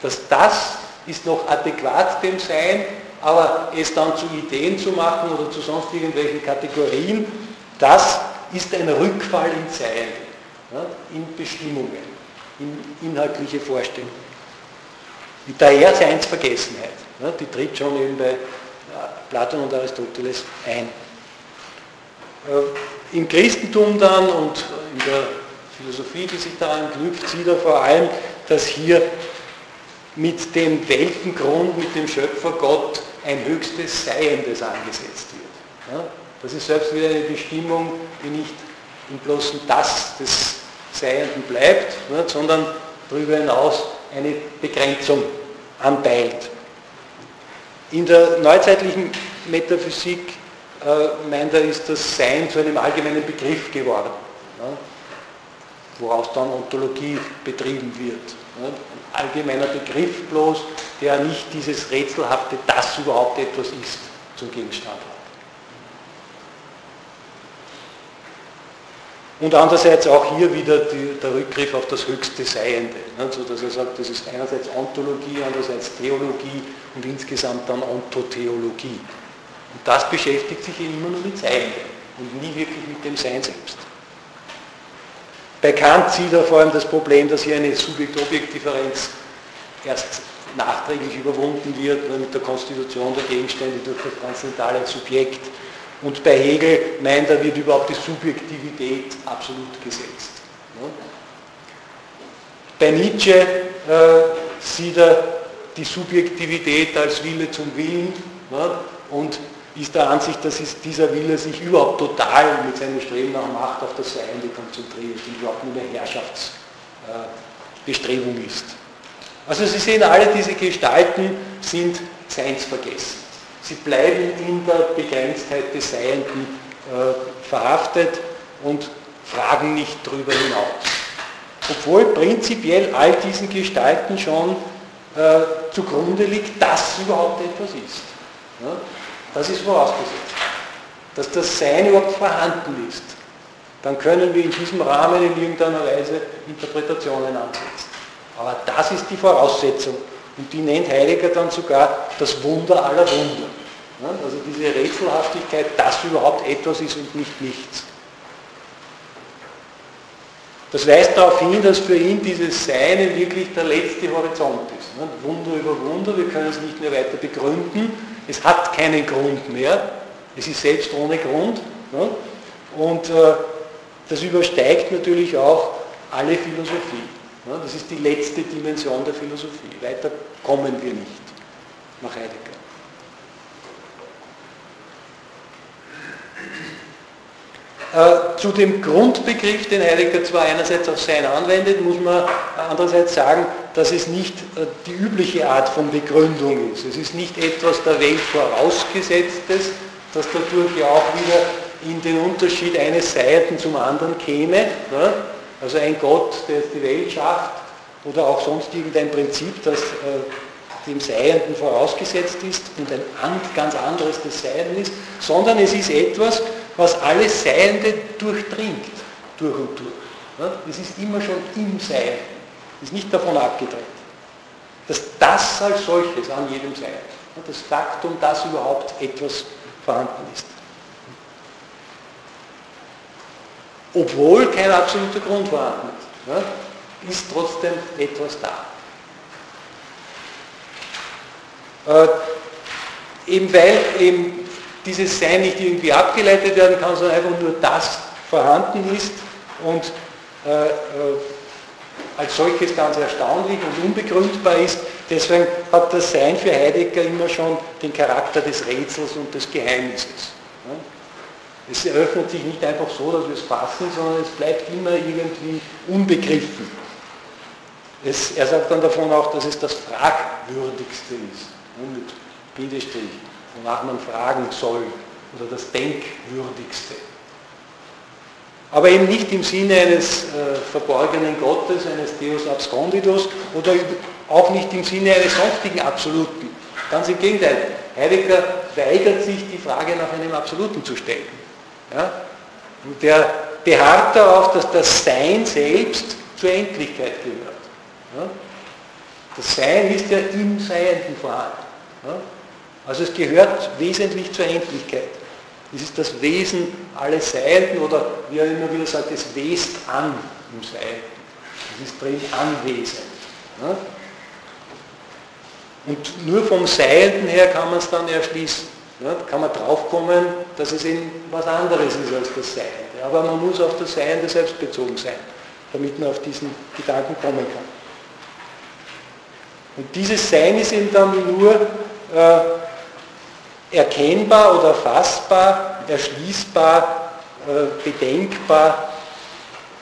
Das Das ist noch adäquat dem Sein, aber es dann zu Ideen zu machen oder zu sonst irgendwelchen Kategorien, das ist ein Rückfall ins Sein, in Bestimmungen in inhaltliche Vorstellungen. Und daher Seinsvergessenheit. Die tritt schon eben bei Platon und Aristoteles ein. Äh, Im Christentum dann und in der Philosophie, die sich daran knüpft, sieht er vor allem, dass hier mit dem Weltengrund, mit dem Schöpfergott ein höchstes Seiendes angesetzt wird. Das ist selbst wieder eine Bestimmung, die nicht im bloßen Das des Seienden bleibt, nicht, sondern darüber hinaus eine Begrenzung anpeilt. In der neuzeitlichen Metaphysik äh, meint er, ist das Sein zu einem allgemeinen Begriff geworden, ne, woraus dann Ontologie betrieben wird. Ne, ein allgemeiner Begriff bloß, der nicht dieses rätselhafte, das überhaupt etwas ist, zum Gegenstand hat. Und andererseits auch hier wieder die, der Rückgriff auf das höchste Seiende. Ne, so dass er sagt, das ist einerseits Ontologie, andererseits Theologie und insgesamt dann Ontotheologie. Und das beschäftigt sich immer nur mit Seiende und nie wirklich mit dem Sein selbst. Bei Kant sieht er vor allem das Problem, dass hier eine Subjekt-Objekt-Differenz erst nachträglich überwunden wird mit der Konstitution der Gegenstände durch das transzendentale Subjekt und bei Hegel meint er, wird überhaupt die Subjektivität absolut gesetzt. Bei Nietzsche äh, sieht er die Subjektivität als Wille zum Willen und ist der Ansicht, dass dieser Wille sich überhaupt total mit seinem Streben nach Macht auf das Seiende konzentriert und überhaupt nur eine Herrschaftsbestrebung ist. Also Sie sehen, alle diese Gestalten sind seinsvergessen. Sie bleiben in der Begrenztheit des Seienden äh, verhaftet und fragen nicht darüber hinaus. Obwohl prinzipiell all diesen Gestalten schon äh, zugrunde liegt, dass überhaupt etwas ist. Ja? Das ist vorausgesetzt. Dass das Sein überhaupt vorhanden ist. Dann können wir in diesem Rahmen in irgendeiner Weise Interpretationen ansetzen. Aber das ist die Voraussetzung und die nennt Heidegger dann sogar das Wunder aller Wunder. Also diese Rätselhaftigkeit, dass überhaupt etwas ist und nicht nichts. Das weist darauf hin, dass für ihn dieses Seine wirklich der letzte Horizont ist. Wunder über Wunder, wir können es nicht mehr weiter begründen. Es hat keinen Grund mehr. Es ist selbst ohne Grund. Und äh, das übersteigt natürlich auch alle Philosophie. Das ist die letzte Dimension der Philosophie. Weiter kommen wir nicht nach Heidegger. Äh, zu dem Grundbegriff, den Heidegger zwar einerseits auf Sein anwendet, muss man andererseits sagen, dass es nicht äh, die übliche Art von Begründung ist. Es ist nicht etwas der Welt vorausgesetztes, das dadurch ja auch wieder in den Unterschied eines Seiten zum anderen käme. Also ein Gott, der die Welt schafft oder auch sonst irgendein Prinzip, das äh, dem Seienden vorausgesetzt ist und ein ganz anderes des Seienden ist, sondern es ist etwas, was alles Seiende durchdringt. durch und durch. Es ist immer schon im Sein, ist nicht davon abgedreht. Dass das als solches an jedem Sein, das Faktum, dass überhaupt etwas vorhanden ist. Obwohl kein absoluter Grund vorhanden ist, ist trotzdem etwas da. Äh, eben weil eben dieses Sein nicht irgendwie abgeleitet werden kann, sondern einfach nur das vorhanden ist und äh, äh, als solches ganz erstaunlich und unbegründbar ist. Deswegen hat das Sein für Heidegger immer schon den Charakter des Rätsels und des Geheimnisses. Es eröffnet sich nicht einfach so, dass wir es fassen, sondern es bleibt immer irgendwie unbegriffen. Es, er sagt dann davon auch, dass es das Fragwürdigste ist, mit Bindestrich, wonach man fragen soll, oder das Denkwürdigste. Aber eben nicht im Sinne eines äh, verborgenen Gottes, eines Deus absconditus oder auch nicht im Sinne eines sonstigen Absoluten. Ganz im Gegenteil. Heidegger weigert sich, die Frage nach einem Absoluten zu stellen. Ja? Und der beharrt darauf, dass das Sein selbst zur Endlichkeit gehört. Ja? Das Sein ist ja im Seienden vorhanden. Ja? Also es gehört wesentlich zur Endlichkeit. Es ist das Wesen alles Seienden oder wie er immer wieder sagt, es west an im Seienden. Es ist drin anwesend. Ja? Und nur vom Seienden her kann man es dann erschließen. Ja, kann man draufkommen, dass es eben was anderes ist als das Seiende. Aber man muss auf das Seiende selbst bezogen sein, damit man auf diesen Gedanken kommen kann. Und dieses Sein ist eben dann nur äh, erkennbar oder fassbar, erschließbar, äh, bedenkbar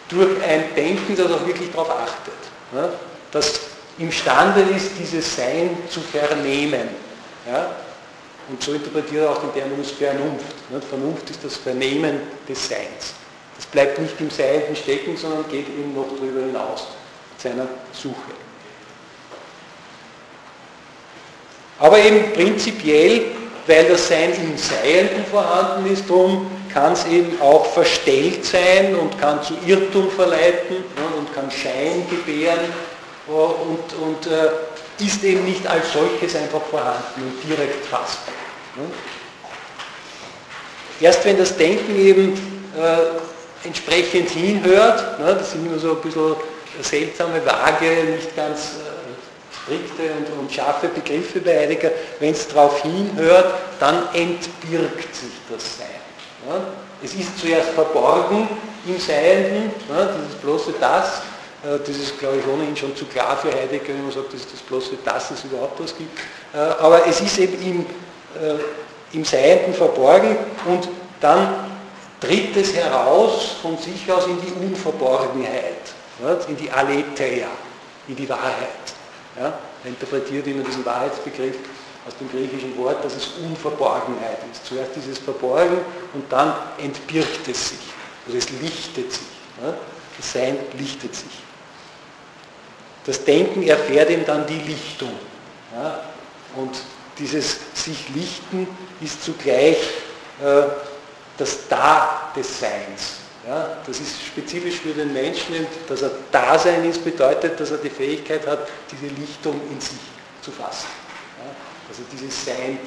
durch ein Denken, das auch wirklich darauf achtet. Ja, das imstande ist, dieses Sein zu vernehmen. Ja, und so interpretiert er auch den Terminus Vernunft. Vernunft ist das Vernehmen des Seins. Das bleibt nicht im Seienden stecken, sondern geht eben noch darüber hinaus mit seiner Suche. Aber eben prinzipiell, weil das Sein im Seienden vorhanden ist, darum kann es eben auch verstellt sein und kann zu Irrtum verleiten und kann Schein gebären äh, und, und äh, ist eben nicht als solches einfach vorhanden und direkt fassbar. Erst wenn das Denken eben äh, entsprechend hinhört, ne, das sind immer so ein bisschen seltsame, vage, nicht ganz äh, strikte und, und, scharfe Begriffe bei Heidegger, wenn es darauf hinhört, dann entbirgt sich das Sein. Ne? Es ist zuerst verborgen im Seienden, ne, dieses bloße Das, äh, das ist, glaube ich, ohnehin schon zu klar für Heidegger, wenn man sagt, das ist das bloße Das, dass es überhaupt was gibt. Äh, aber es ist eben im, äh, im Seienden verborgen und dann tritt es heraus von sich aus in die Unverborgenheit, in die Aletheia, in die Wahrheit. Ja? Er interpretiert immer diesen Wahrheitsbegriff aus dem griechischen Wort, dass es Unverborgenheit ist. Zuerst ist es verborgen und dann entbirgt es sich, oder es lichtet sich. Das Sein lichtet sich. Das Denken erfährt ihm dann die Lichtung. Ja? Und dieses sich lichten ist zugleich äh, das Da des Seins. Ja? Das ist spezifisch für den Menschen, dass er Dasein ist, bedeutet, dass er die Fähigkeit hat, diese Lichtung in sich zu fassen. Ja? Also dieses Sein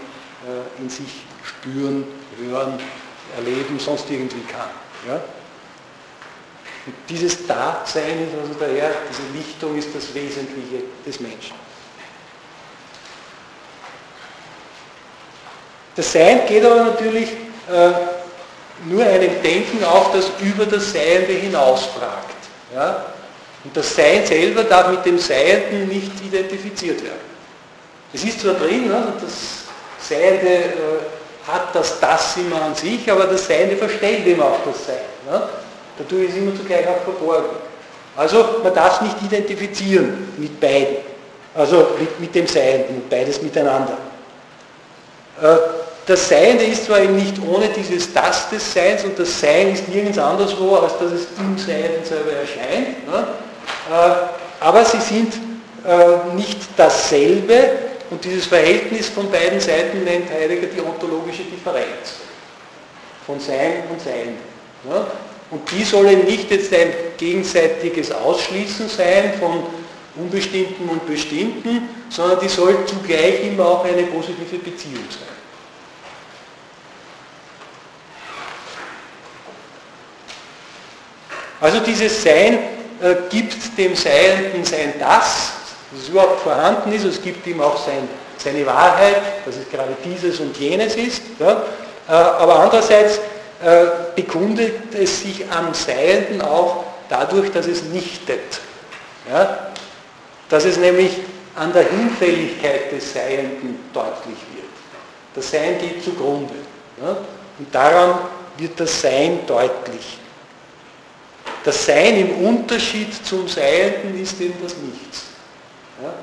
äh, in sich spüren, hören, erleben, sonst irgendwie kann. Ja? Und dieses Dasein ist also daher, diese Lichtung ist das Wesentliche des Menschen. Das Sein geht aber natürlich äh, nur einem Denken auf, das über das Seiende hinausfragt. Ja? Und das Sein selber darf mit dem Seienden nicht identifiziert werden. Es ist zwar drin, ne, das Seiende äh, hat das Das immer an sich, aber das Seiende verstellt immer auch das Sein. Ne? Dadurch ist immer zugleich auch verborgen. Also man darf es nicht identifizieren mit beiden. Also mit, mit dem Seienden, beides miteinander. Äh, das Seiende ist zwar eben nicht ohne dieses Das des Seins und das Sein ist nirgends anderswo, als dass es im Seienden selber erscheint. Ne? Äh, aber sie sind äh, nicht dasselbe und dieses Verhältnis von beiden Seiten nennt Heidegger die ontologische Differenz von Sein und Sein. Ne? Und die sollen nicht jetzt ein gegenseitiges Ausschließen sein von Unbestimmten und Bestimmten, sondern die soll zugleich immer auch eine positive Beziehung sein. Also dieses Sein äh, gibt dem Seienden sein Das, das überhaupt vorhanden ist, es gibt ihm auch sein, seine Wahrheit, dass es gerade dieses und jenes ist. Ja? Äh, aber andererseits äh, bekundet es sich am Seienden auch dadurch, dass es nichtet. Ja? Dass es nämlich an der Hinfälligkeit des Seienden deutlich wird. Das Sein geht zugrunde. Ja? Und daran wird das Sein deutlich. Das Sein im Unterschied zum Seienden ist eben das Nichts. Ja?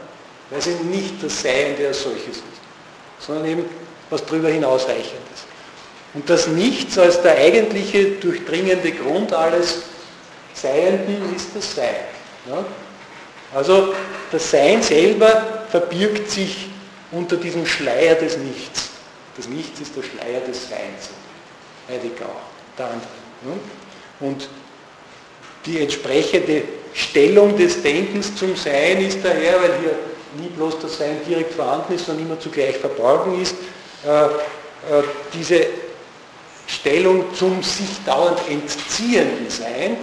Weil es eben nicht das Seiende als solches ist, sondern eben was darüber hinausreichendes. Und das Nichts als der eigentliche durchdringende Grund alles Seienden ist das Sein. Ja? Also das Sein selber verbirgt sich unter diesem Schleier des Nichts. Das Nichts ist der Schleier des Seins. Heidegger der andere. Und die entsprechende Stellung des Denkens zum Sein ist daher, weil hier nie bloß das Sein direkt vorhanden ist, sondern immer zugleich verborgen ist, äh, äh, diese Stellung zum sich dauernd entziehenden Sein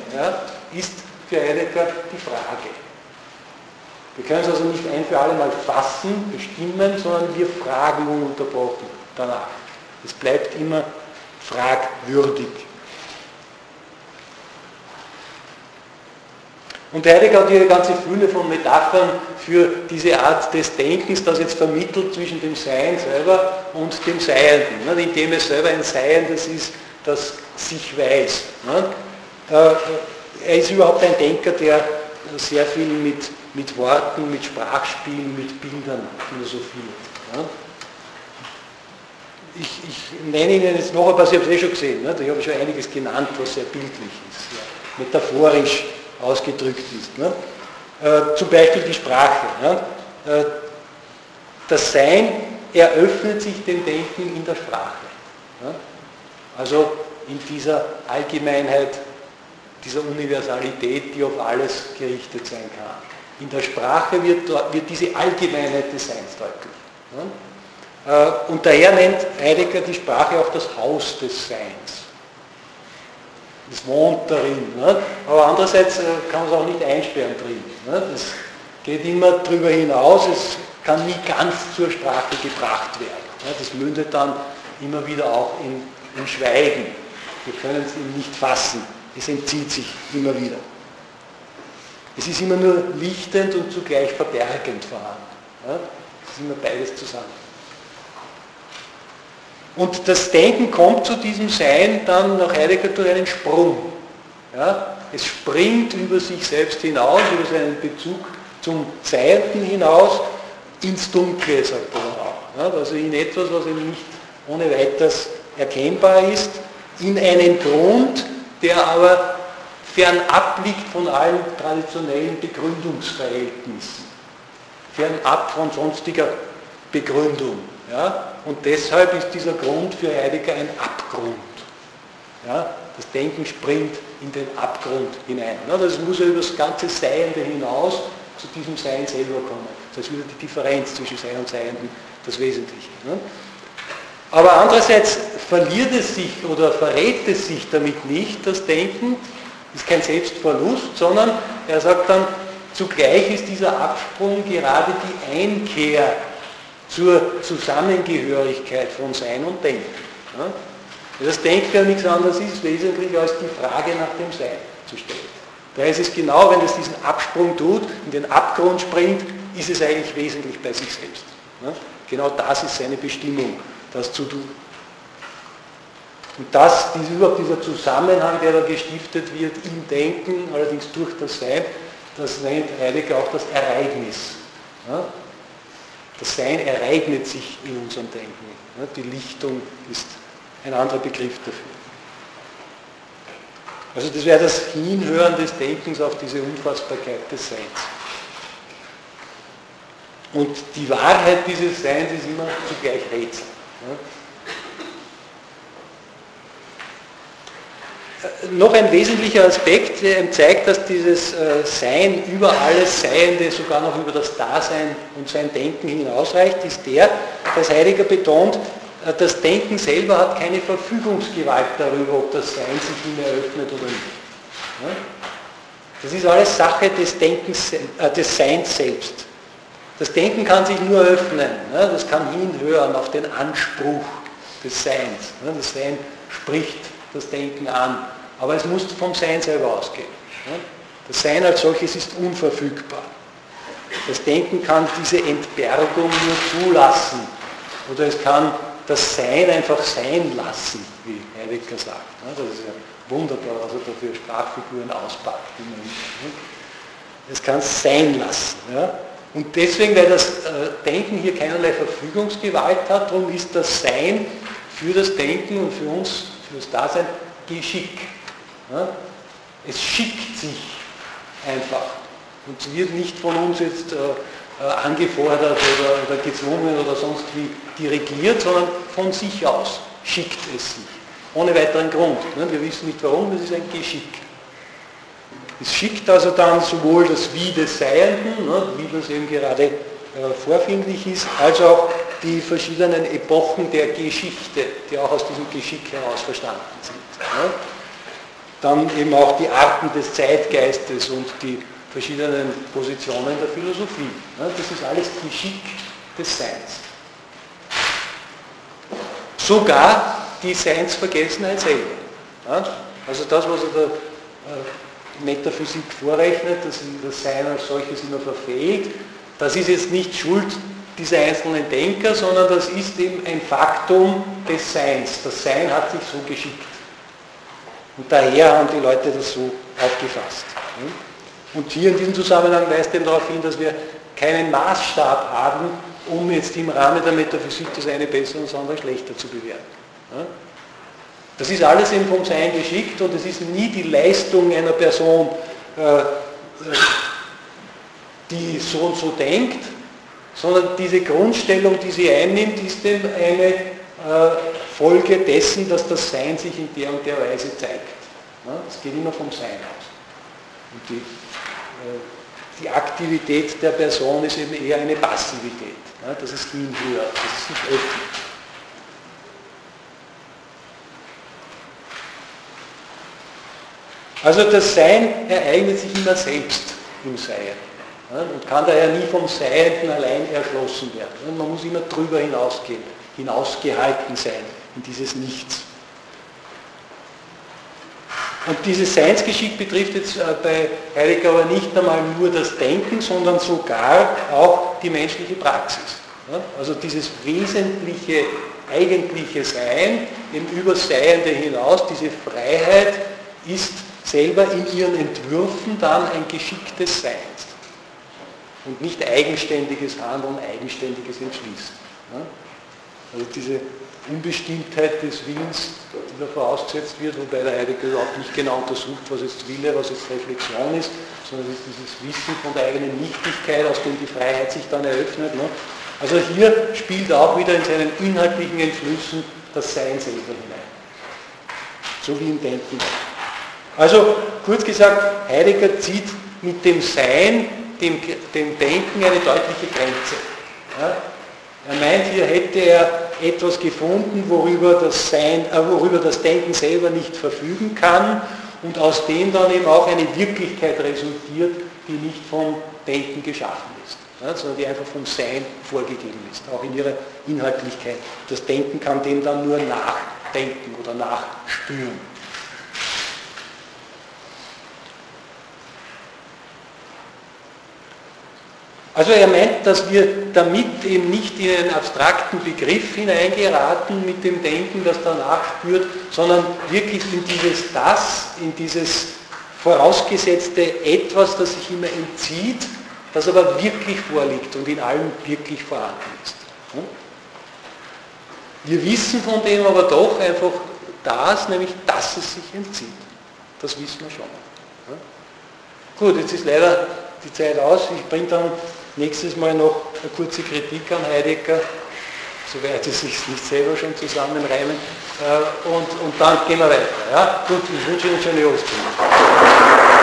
ist für Heidegger die Frage. Wir können es also nicht ein für alle Mal fassen, bestimmen, sondern wir fragen ununterbrochen danach. Es bleibt immer fragwürdig. Und Heidegger hat hier eine ganze Fülle von Metaphern für diese Art des Denkens, das jetzt vermittelt zwischen dem Sein selber und dem Seienden, ne, indem es selber ein Seiendes ist, das sich weiß. Ne. Äh, er ist überhaupt ein Denker, der sehr viel mit, mit Worten, mit Sprachspielen, mit Bildern philosophiert. Ne. Ich, ich, nenne Ihnen jetzt noch ein paar, Sie haben es eh schon gesehen, ne? ich habe schon einiges genannt, was sehr bildlich ist, ja. metaphorisch ausgedrückt ist. Ne? Äh, zum Beispiel die Sprache. Ne? Äh, das Sein eröffnet sich dem Denken in der Sprache. Ne? Also in dieser Allgemeinheit, dieser Universalität, die auf alles gerichtet sein kann. In der Sprache wird, wird diese Allgemeinheit des Seins deutlich. Ne? Äh, und daher nennt Heidegger die Sprache auch das Haus des Seins es wohnt darin. Ne? Aber andererseits äh, kann man es auch nicht einsperren drin. Ne? Das geht immer darüber hinaus, es kann nie ganz zur Sprache gebracht werden. Ne? Das mündet dann immer wieder auch in, in Schweigen. Wir können es eben nicht fassen. Es entzieht sich immer wieder. Es ist immer nur lichtend und zugleich verbergend vorhanden. Ne? Es ist immer beides zusammen. Und das Denken kommt zu diesem Sein dann nach Heidegger durch einen Sprung. Ja? Es springt über sich selbst hinaus, über seinen Bezug zum Seienden hinaus, ins Dunkle, sagt er dann auch. Ja? Also in etwas, was eben nicht ohne weiteres erkennbar ist, in einen Grund, der aber fernab liegt von allen traditionellen Begründungsverhältnissen, fernab von sonstiger Begründung. Ja? Und deshalb ist dieser Grund für Heidegger ein Abgrund. Ja? Das Denken springt in den Abgrund hinein. Ja, das muss ja über das ganze Seiende hinaus zu diesem Sein selber kommen. Das ist wieder die Differenz zwischen Sein und Seienden das Wesentliche. Ne? Aber andererseits verliert es sich oder verrät es sich damit nicht, das Denken ist kein Selbstverlust, sondern er sagt dann, zugleich ist dieser Absprung gerade die Einkehr zur Zusammengehörigkeit von Sein und Denken. Das Denken ja nichts anderes ist wesentlich als die Frage nach dem Sein zu stellen. Da ist es genau, wenn es diesen Absprung tut, in den Abgrund springt, ist es eigentlich wesentlich bei sich selbst. Genau das ist seine Bestimmung, das zu tun. Und das, dies, überhaupt dieser Zusammenhang, der da gestiftet wird im Denken, allerdings durch das Sein, das nennt Heidegger auch das Ereignis. Das Sein ereignet sich in unserem Denken. Die Lichtung ist ein anderer Begriff dafür. Also das wäre das Hinhören des Denkens auf diese Unfassbarkeit des Seins. Und die Wahrheit dieses Seins ist immer zugleich Rätsel. Noch ein wesentlicher Aspekt, der ihm zeigt, dass dieses äh, Sein über alles Seiende, sogar noch über das Dasein und sein Denken hinausreicht, ist der, dass Heidegger betont, äh, das Denken selber hat keine Verfügungsgewalt darüber, ob das Sein sich ihm eröffnet oder nicht. Das ist alles Sache des, Denkens, äh, des Seins selbst. Das Denken kann sich nur öffnen, das kann hinhören auf den Anspruch des Seins. Das Sein spricht das Denken an. Aber es muss vom Sein selber ausgehen. Das Sein als solches ist unverfügbar. Das Denken kann diese Entbergung nur zulassen. Oder es kann das Sein einfach sein lassen, wie Heidegger sagt. Das ist ja wunderbar, was er da für Sprachfiguren auspackt. Es kann sein lassen. Und deswegen, weil das äh, Denken hier keinerlei Verfügungsgewalt hat, darum ist das Sein für das Denken und für uns, für das Dasein, Geschick. Es schickt sich einfach. Und es wird nicht von uns jetzt äh, äh, angefordert oder, gezwungen oder sonst wie dirigiert, sondern von sich aus schickt es sich. Ohne weiteren Grund. Ne? Wir wissen nicht warum, das ist ein Geschick. Es schickt also dann sowohl das Wie des Seienden, ne, wie das eben gerade äh, vorfindlich ist, als auch die verschiedenen Epochen der Geschichte, die auch aus diesem Geschick heraus verstanden sind. Ne? Dann eben auch die Arten des Zeitgeistes und die verschiedenen Positionen der Philosophie. Das ist alles Geschick des Seins. Sogar die Seinsvergessenheit selber. Also das, was er der äh, Metaphysik vorrechnet, dass das Sein als solches immer verfehlt, das ist jetzt nicht Schuld dieser einzelnen Denker, sondern das ist eben ein Faktum des Seins. Das Sein hat sich so geschickt. Und daher haben die Leute das so aufgefasst. Und hier in diesem Zusammenhang weist eben darauf hin, dass wir keinen Maßstab haben, um jetzt im Rahmen der Metaphysik das eine besser und das andere schlechter zu bewerten. Das ist alles eben vom Sein geschickt und es ist nie die Leistung einer Person, äh, die so und so denkt, sondern diese Grundstellung, die sie einnimmt, ist eben eine äh, Folge dessen, dass das Sein sich in der und der Weise zeigt. Es geht immer vom Sein aus. Und die äh, die Aktivität der Person ist eben eher eine Passivität. Das ist hinhört, das ist sich öffnet. Also das Sein ereignet sich immer selbst im Sein und kann daher nie vom Seienden allein erschlossen werden. Man muss immer drüber hinausgehen, hinausgehalten sein in dieses Nichts. Und dieses Seinsgeschick betrifft jetzt äh, bei Heidegger aber nicht einmal nur das Denken, sondern sogar auch die menschliche Praxis. Also dieses wesentliche, eigentliche Sein, im Überseiende hinaus, diese Freiheit ist selber in ihren Entwürfen dann ein Geschick des Seins und nicht eigenständiges Handeln, eigenständiges Entschließen. Also diese Unbestimmtheit des Willens, die da vorausgesetzt wird, wobei der Heidegger überhaupt nicht genau untersucht, was jetzt Wille, was jetzt Reflexion ist, sondern es ist dieses Wissen von der eigenen Nichtigkeit, aus dem die Freiheit sich dann eröffnet. Ne? Also hier spielt auch wieder in seinen inhaltlichen Entschlüssen das Sein selber hinein. So wie im Denken. Also kurz gesagt, Heidegger zieht mit dem Sein, dem, dem Denken eine deutliche Grenze. Ja? Er meint, hier hätte er etwas gefunden, worüber das, Sein, äh, worüber das Denken selber nicht verfügen kann und aus dem dann eben auch eine Wirklichkeit resultiert, die nicht vom Denken geschaffen ist, ja, sondern die einfach vom Sein vorgegeben ist, auch in ihrer Inhaltlichkeit. Das Denken kann dem dann nur nachdenken oder nachspüren. Also er meint, dass wir damit eben nicht in einen abstrakten Begriff hineingeraten mit dem Denken, das danach spürt, sondern wirklich in dieses Das, in dieses vorausgesetzte Etwas, das sich immer entzieht, das aber wirklich vorliegt und in allem wirklich vorhanden ist. Wir wissen von dem aber doch einfach das, nämlich dass es sich entzieht. Das wissen wir schon. Gut, jetzt ist leider die Zeit aus. Ich bringe dann nächstes Mal noch eine kurze Kritik an Heidegger soweit sie sich nicht selber schon zusammenreimen. Äh, und, und dann gehen wir weiter. Ja? Gut, ich wünsche Ihnen schöne Ostern.